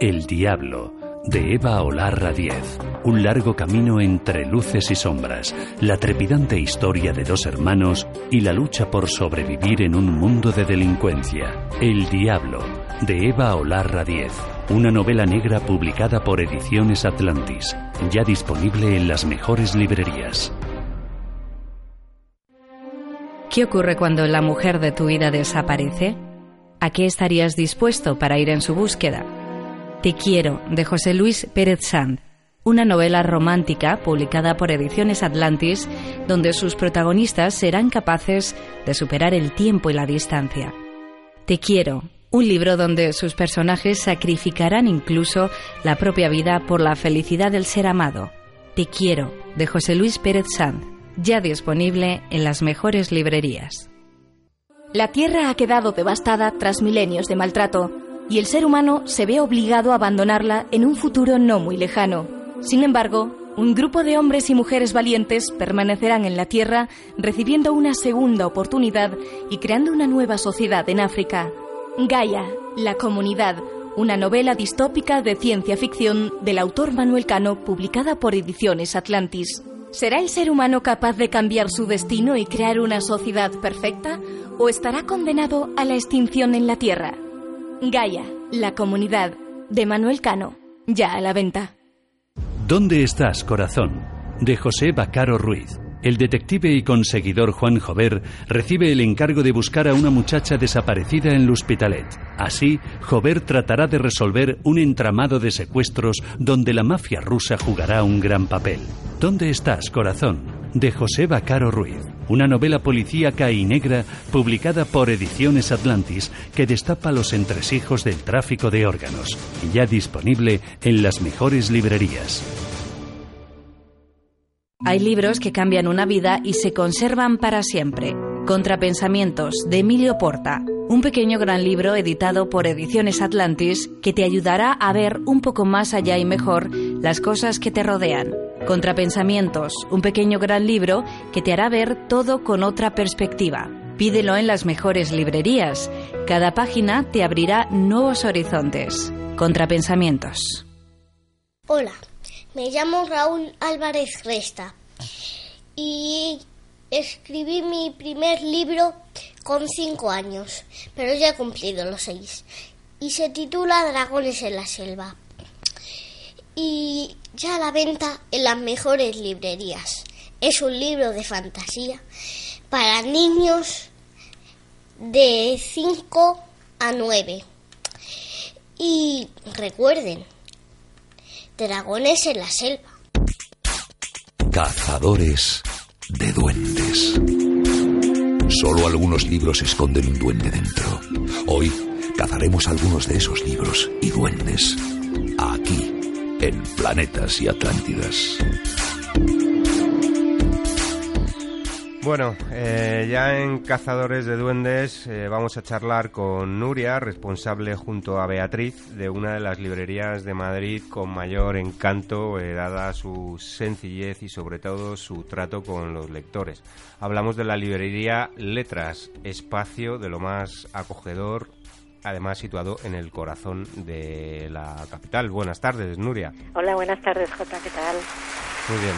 El diablo de Eva Olarra 10. Un largo camino entre luces y sombras, la trepidante historia de dos hermanos y la lucha por sobrevivir en un mundo de delincuencia. El Diablo, de Eva Olarra 10. Una novela negra publicada por Ediciones Atlantis, ya disponible en las mejores librerías. ¿Qué ocurre cuando la mujer de tu vida desaparece? ¿A qué estarías dispuesto para ir en su búsqueda? Te quiero, de José Luis Pérez Sand, una novela romántica publicada por Ediciones Atlantis, donde sus protagonistas serán capaces de superar el tiempo y la distancia. Te quiero, un libro donde sus personajes sacrificarán incluso la propia vida por la felicidad del ser amado. Te quiero, de José Luis Pérez Sand, ya disponible en las mejores librerías. La Tierra ha quedado devastada tras milenios de maltrato y el ser humano se ve obligado a abandonarla en un futuro no muy lejano. Sin embargo, un grupo de hombres y mujeres valientes permanecerán en la Tierra recibiendo una segunda oportunidad y creando una nueva sociedad en África. Gaia, la comunidad, una novela distópica de ciencia ficción del autor Manuel Cano publicada por Ediciones Atlantis. ¿Será el ser humano capaz de cambiar su destino y crear una sociedad perfecta o estará condenado a la extinción en la Tierra? Gaia, la comunidad de Manuel Cano, ya a la venta. ¿Dónde estás, corazón? De José Bacaro Ruiz. el detective y conseguidor Juan Jover recibe el encargo de buscar a una muchacha desaparecida en l'Hospitalet. Así, Jover tratará de resolver un entramado de secuestros donde la mafia rusa jugará un gran papel. ¿Dónde estás, corazón? de José Bacaro Ruiz, una novela policíaca y negra publicada por Ediciones Atlantis que destapa los entresijos del tráfico de órganos ya disponible en las mejores librerías. Hay libros que cambian una vida y se conservan para siempre. Contrapensamientos, de Emilio Porta. Un pequeño gran libro editado por Ediciones Atlantis que te ayudará a ver un poco más allá y mejor las cosas que te rodean. Contrapensamientos, un pequeño gran libro que te hará ver todo con otra perspectiva. Pídelo en las mejores librerías. Cada página te abrirá nuevos horizontes. Contrapensamientos. Hola, me llamo Raúl Álvarez Resta y escribí mi primer libro con cinco años, pero ya he cumplido los seis. Y se titula Dragones en la selva. Y ya a la venta en las mejores librerías. Es un libro de fantasía para niños de 5 a 9. Y recuerden, dragones en la selva. Cazadores de duendes. Solo algunos libros esconden un duende dentro. Hoy cazaremos algunos de esos libros y duendes. Aquí, en Planetas y Atlántidas. Bueno, eh, ya en Cazadores de Duendes eh, vamos a charlar con Nuria, responsable junto a Beatriz de una de las librerías de Madrid con mayor encanto, eh, dada su sencillez y sobre todo su trato con los lectores. Hablamos de la librería Letras, espacio de lo más acogedor, además situado en el corazón de la capital. Buenas tardes, Nuria. Hola, buenas tardes, Jota, ¿qué tal? Muy bien.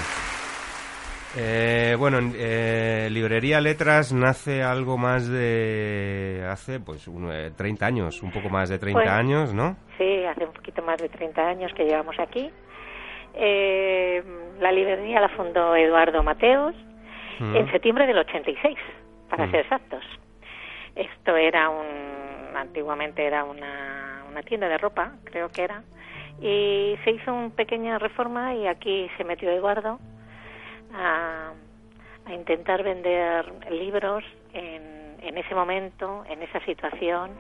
Eh, bueno, en eh, Librería Letras nace algo más de hace pues un, 30 años, un poco más de 30 Pues, años, ¿no? Sí, hace un poquito más de 30 años que llevamos aquí. Eh, la librería la fundó Eduardo Mateos Mm. en septiembre del 86, para Mm. ser exactos. Esto era un, antiguamente era una, una tienda de ropa, creo que era, y se hizo una pequeña reforma y aquí se metió Eduardo a, a intentar vender libros en, en ese momento, en esa situación,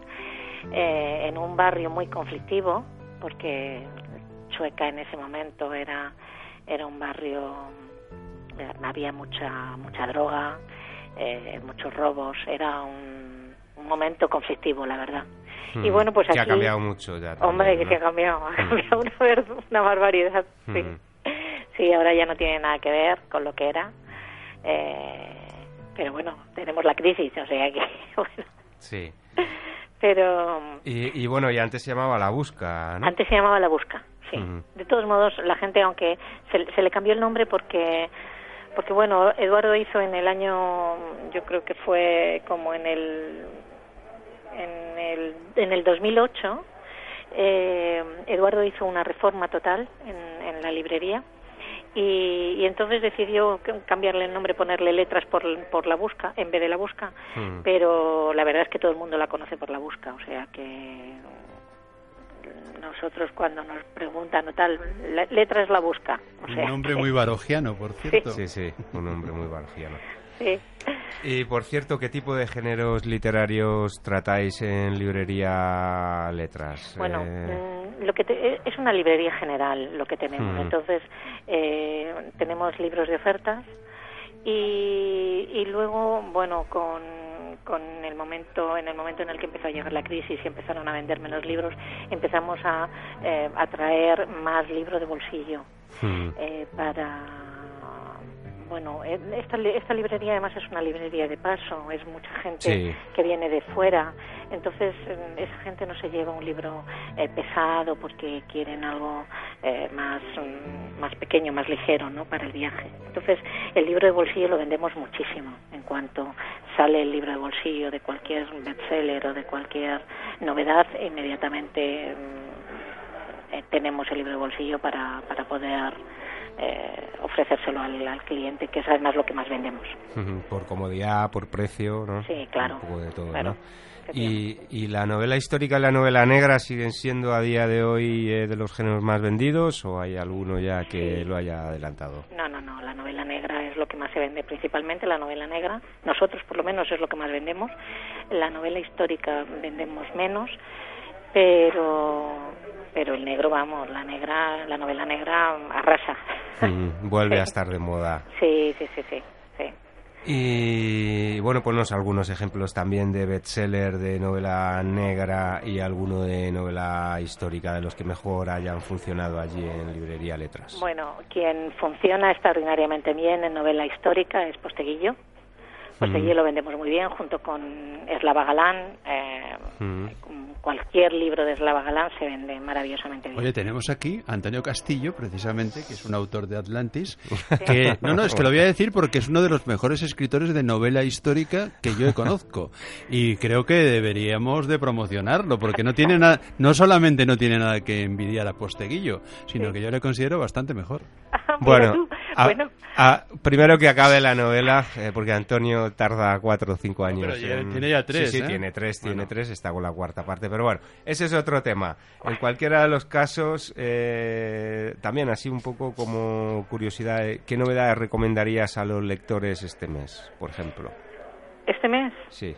eh, en un barrio muy conflictivo, porque Chueca en ese momento era, era un barrio, eh, había mucha, mucha droga, eh, muchos robos, era un, un momento conflictivo, la verdad. Y Mm. bueno, pues Que aquí... ha cambiado mucho ya. Hombre, que se ha cambiado, ha Mm. cambiado una, barbaridad. Sí. Mm. sí, ahora ya no tiene nada que ver con lo que era. Eh, pero bueno, tenemos la crisis, o sea que, bueno. Sí. Pero Y, y bueno, y antes se llamaba La Busca, ¿no? antes se llamaba La Busca, sí. De todos modos, la gente, aunque se, se le cambió el nombre porque, porque bueno, Eduardo hizo en el año, yo creo que fue como en el, en el, en el 2008, eh, Eduardo hizo una reforma total en, en la librería y, y entonces decidió cambiarle el nombre, ponerle letras por, por la busca en vez de la busca, Mm. pero la verdad es que todo el mundo la conoce por la busca, o sea que nosotros cuando nos preguntan o tal, la- letra es la busca. O Un nombre que- muy barogiano, por cierto. Sí, sí, un hombre muy bargiano. Sí. Y por cierto, ¿qué tipo de géneros literarios tratáis en librería Letras? Bueno, Eh, mm, lo que te- es una librería general lo que tenemos. Mm. Entonces, eh, tenemos libros de ofertas y, y luego, bueno, con, con el momento, en el momento en el que empezó a llegar la crisis y empezaron a vender menos libros, empezamos a, eh, a traer más libros de bolsillo mm, eh, para bueno esta, esta librería además es una librería de paso es mucha gente Sí. que viene de fuera. Entonces eh, esa gente no se lleva un libro eh, pesado porque quieren algo eh, más mm, más pequeño más ligero no para el viaje. Entonces el libro de bolsillo lo vendemos muchísimo en cuanto sale el libro de bolsillo de cualquier bestseller o de cualquier novedad inmediatamente mm, eh, tenemos el libro de bolsillo para, para poder eh, ofrecérselo al, al cliente, que es además lo que más vendemos. Por comodidad, por precio, ¿no? Sí, claro. Un poco de todo, Claro. ¿no? Y, y la novela histórica y la novela negra siguen siendo a día de hoy eh, de los géneros más vendidos o hay alguno ya que lo haya adelantado? No, no, no, la novela negra es lo que más se vende, principalmente la novela negra. Nosotros, por lo menos, es lo que más vendemos. La novela histórica vendemos menos, pero pero el negro, vamos, la negra, la novela negra arrasa. Mm, Vuelve Sí. a estar de moda. Sí, sí, sí, sí, sí. Y bueno, ponnos algunos ejemplos también de bestseller de novela negra y alguno de novela histórica de los que mejor hayan funcionado allí en Librería Letras. Bueno, quien funciona extraordinariamente bien en novela histórica es Posteguillo. Posteguillo Mm. lo vendemos muy bien junto con Eslava Galán. eh, Mm. cualquier libro de Eslava Galán se vende maravillosamente bien. Oye, tenemos aquí a Antonio Castillo, precisamente, que es un autor de Atlantis, que no, no, es que lo voy a decir porque es uno de los mejores escritores de novela histórica que yo conozco y creo que deberíamos de promocionarlo porque no tiene nada, no solamente no tiene nada que envidiar a Posteguillo, sino que yo le considero bastante mejor. Bueno, tú, a- bueno. a- primero que acabe la novela, eh, porque Antonio tarda cuatro o cinco años. pero ya- en- tiene ya tres, Sí, sí, ¿eh? tiene tres, tiene tres, está con la cuarta parte. Pero bueno, ese es otro tema. En cualquiera de los casos, eh, también así un poco como curiosidad, eh, ¿qué novedades recomendarías a los lectores este mes, por ejemplo? Este mes, Sí.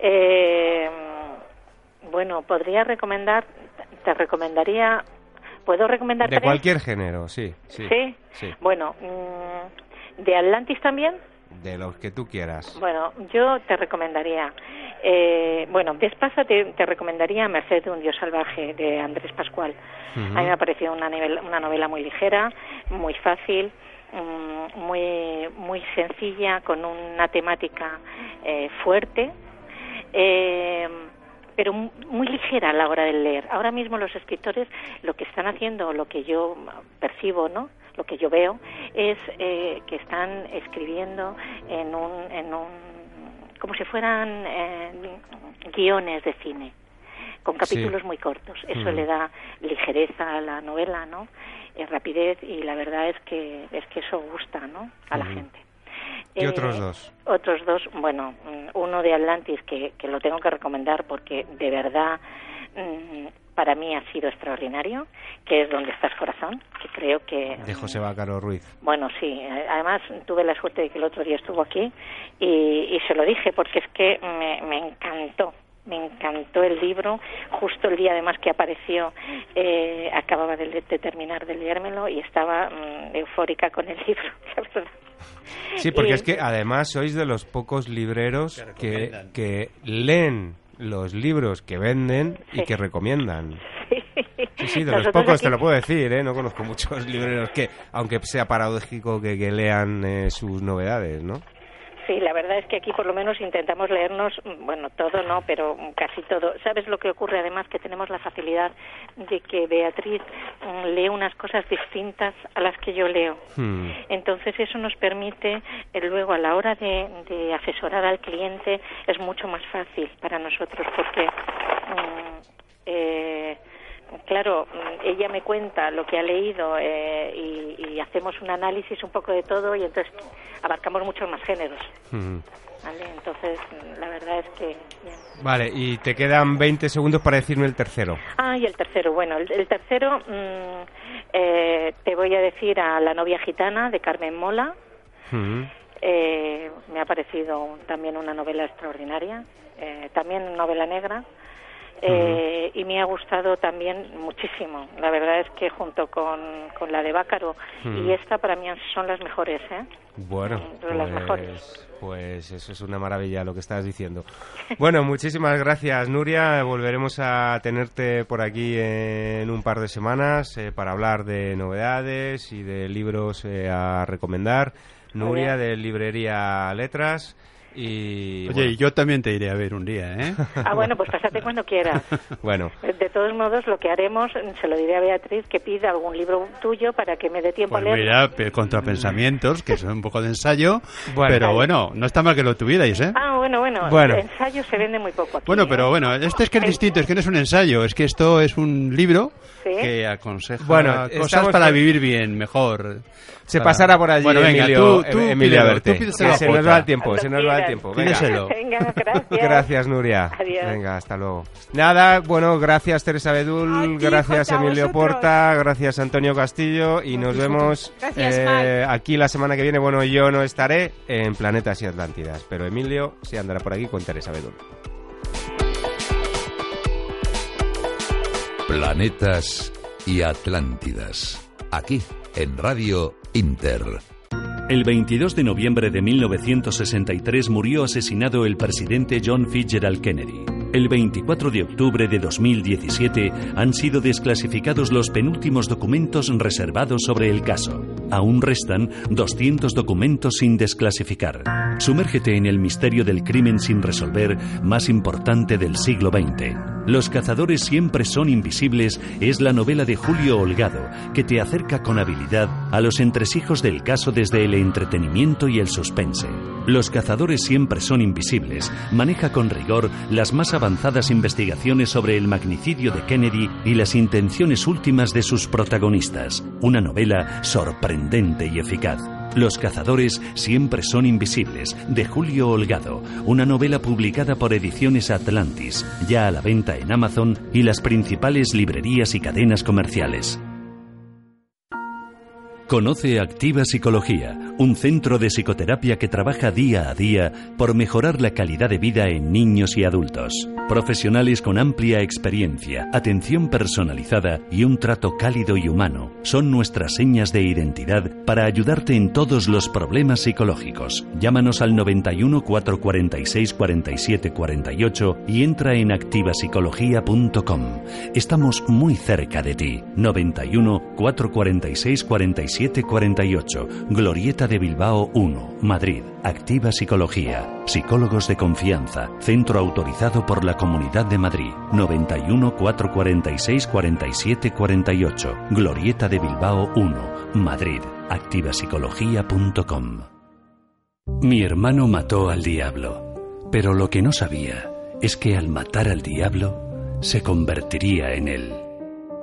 eh, bueno, podría recomendar, te recomendaría, ¿puedo recomendar De tres? cualquier género, sí. Sí. ¿Sí? sí. Bueno, mm, ¿de Atlantis también? De los que tú quieras. Bueno, yo te recomendaría, eh, bueno, Despasa te, te recomendaría Merced de un dios salvaje de Andrés Pascual. A mí me ha parecido una, nivel- una novela muy ligera, muy fácil, mm, muy, muy sencilla, con una temática eh, fuerte. Eh, pero mu- muy ligera a la hora de leer. Ahora mismo los escritores lo que están haciendo, lo que yo percibo, ¿no? Lo que yo veo es eh, que están escribiendo en un, en un, como si fueran eh, guiones de cine, con Sí. capítulos muy cortos. Eso Mm. le da ligereza a la novela, ¿no? Eh, rapidez y la verdad es que es que eso gusta, ¿no? A la gente. ¿Y Eh, otros dos? Otros dos, bueno, mm, uno de Atlantis que, que lo tengo que recomendar porque de verdad mm, para mí ha sido extraordinario, que es Donde estás corazón, que creo que... De José Bácaro Ruiz. Bueno, sí, además tuve la suerte de que el otro día estuvo aquí y, y se lo dije porque es que me, me encantó. Me encantó el libro, justo el día además que apareció, eh, acababa de, de terminar de leérmelo y estaba mm, eufórica con el libro, la verdad. Sí, porque Y- es que además sois de los pocos libreros que, que leen los libros que venden y que recomiendan. Sí, sí, de los Nosotros pocos aquí- te lo puedo decir, ¿eh? No conozco muchos libreros que, aunque sea paradójico, que, que lean eh, sus novedades, ¿no? Sí, la verdad es que aquí por lo menos intentamos leernos, mm, bueno, todo no, pero casi todo. ¿Sabes lo que ocurre además? Que tenemos la facilidad de que Beatriz mm, lee unas cosas distintas a las que yo leo. Hmm. Entonces eso nos permite eh, luego a la hora de, de asesorar al cliente es mucho más fácil para nosotros porque mm, eh, claro mm, ella me cuenta lo que ha leído eh, y, y hacemos un análisis un poco de todo y entonces abarcamos muchos más géneros. ¿vale? entonces mm, la verdad es que bien. Vale, y te quedan 20 segundos para decirme el tercero. Ah, y el tercero. Bueno, el, el tercero mm, eh, te voy a decir a La novia gitana de Carmen Mola. Eh, me ha parecido también una novela extraordinaria, eh, también novela negra. Eh, Y me ha gustado también muchísimo. La verdad es que junto con, con la de Bácaro y esta para mí son las mejores. ¿eh? Bueno, las pues, mejores. pues eso es una maravilla lo que estás diciendo. Bueno, muchísimas gracias Nuria. Volveremos a tenerte por aquí en un par de semanas eh, para hablar de novedades y de libros eh, a recomendar. Nuria de Librería Letras. Y Oye, y yo también te iré a ver un día, ¿eh? Ah, bueno, pues pásate cuando quieras. bueno, De todos modos, lo que haremos, se lo diré a Beatriz, que pida algún libro tuyo para que me dé tiempo Pues a leerlo. mira, pe- contrapensamientos, que son un poco de ensayo, Bueno. pero bueno, no está mal que lo tuvierais, ¿eh? Ah, bueno, Bueno, bueno, el ensayo se vende muy poco aquí. Bueno, ¿eh? pero bueno, este es que es distinto, es que no es un ensayo, es que esto es un libro Sí. que aconseja Bueno, cosas para con- vivir bien, mejor. Se Para- pasará por allí, Bueno, venga, Emilio, tú, tú Emilio pídelo, a verte. tú se nos va el tiempo, Cuando se nos va el tiempo. Venga. Pídeselo. Venga, gracias. Gracias, Nuria. Adiós. Venga, hasta luego. Nada, bueno, gracias Teresa Bedul, gracias Emilio vosotros. Porta, gracias Antonio Castillo y nos vemos Gracias, eh, aquí la semana que viene. Bueno, yo no estaré en Planetas y Atlántidas, pero Emilio sí andará por aquí con Teresa Bedul. Planetas y Atlántidas. Aquí, en Radio Inter. El 22 de noviembre de 1963 murió asesinado el presidente John Fitzgerald Kennedy. El 24 de octubre de 2017 han sido desclasificados los penúltimos documentos reservados sobre el caso. Aún restan 200 documentos sin desclasificar. Sumérgete en el misterio del crimen sin resolver más importante del siglo XX. Los cazadores siempre son invisibles es la novela de Julio Holgado que te acerca con habilidad a los entresijos del caso desde el entretenimiento y el suspense. Los cazadores siempre son invisibles maneja con rigor las más avanzadas investigaciones sobre el magnicidio de Kennedy y las intenciones últimas de sus protagonistas. Una novela sorprendente y eficaz. Los cazadores siempre son invisibles, de Julio Holgado, una novela publicada por Ediciones Atlantis, ya a la venta en Amazon y las principales librerías y cadenas comerciales. Conoce Activa Psicología, un centro de psicoterapia que trabaja día a día por mejorar la calidad de vida en niños y adultos. Profesionales con amplia experiencia, atención personalizada y un trato cálido y humano son nuestras señas de identidad para ayudarte en todos los problemas psicológicos. Llámanos al 91 446 47 48 y entra en activapsicología.com. Estamos muy cerca de ti. 91 446 47 48. Glorieta de Bilbao 1, Madrid. Activa Psicología. Psicólogos de confianza. Centro autorizado por la Comunidad de Madrid. 91 446 47 48. Glorieta de Bilbao 1, Madrid. Activapsicología.com. Mi hermano mató al diablo, pero lo que no sabía es que al matar al diablo se convertiría en él.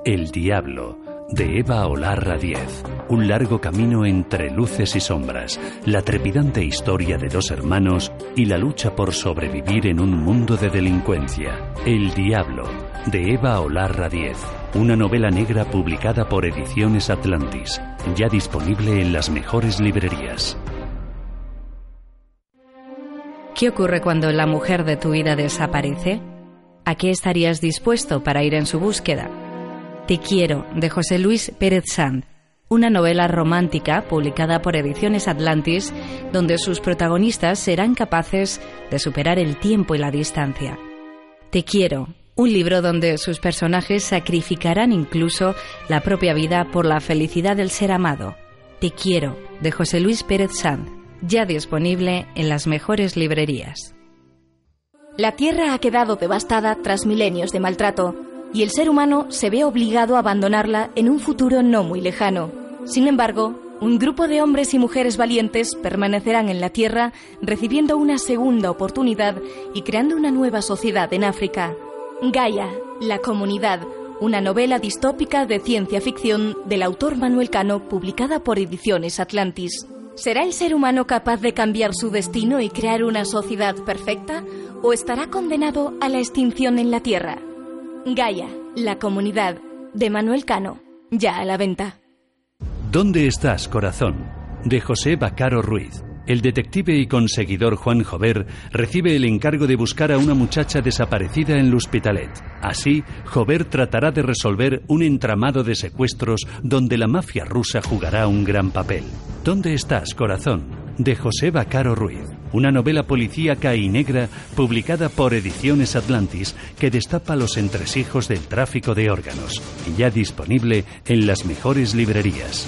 El diablo de Eva Olarra Diez. Un largo camino entre luces y sombras, la trepidante historia de dos hermanos y la lucha por sobrevivir en un mundo de delincuencia. El Diablo, de Eva Olarra Diez. Una novela negra publicada por Ediciones Atlantis, ya disponible en las mejores librerías. ¿Qué ocurre cuando la mujer de tu vida desaparece? ¿A qué estarías dispuesto para ir en su búsqueda? Te quiero, de José Luis Pérez Sand, una novela romántica publicada por Ediciones Atlantis, donde sus protagonistas serán capaces de superar el tiempo y la distancia. Te quiero, un libro donde sus personajes sacrificarán incluso la propia vida por la felicidad del ser amado. Te quiero, de José Luis Pérez Sand, ya disponible en las mejores librerías. La Tierra ha quedado devastada tras milenios de maltrato y el ser humano se ve obligado a abandonarla en un futuro no muy lejano. Sin embargo, un grupo de hombres y mujeres valientes permanecerán en la Tierra recibiendo una segunda oportunidad y creando una nueva sociedad en África. Gaia, la comunidad, una novela distópica de ciencia ficción del autor Manuel Cano publicada por Ediciones Atlantis. ¿Será el ser humano capaz de cambiar su destino y crear una sociedad perfecta? ¿O estará condenado a la extinción en la Tierra? Gaia, la comunidad, de Manuel Cano, ya a la venta. ¿Dónde estás, corazón? De José Bacaro Ruiz. El detective y conseguidor Juan Jover recibe el encargo de buscar a una muchacha desaparecida en l'Hospitalet. Así, Jover tratará de resolver un entramado de secuestros donde la mafia rusa jugará un gran papel. ¿Dónde estás, corazón? De José Bacaro Ruiz. Una novela policíaca y negra publicada por Ediciones Atlantis que destapa los entresijos del tráfico de órganos. Ya disponible en las mejores librerías.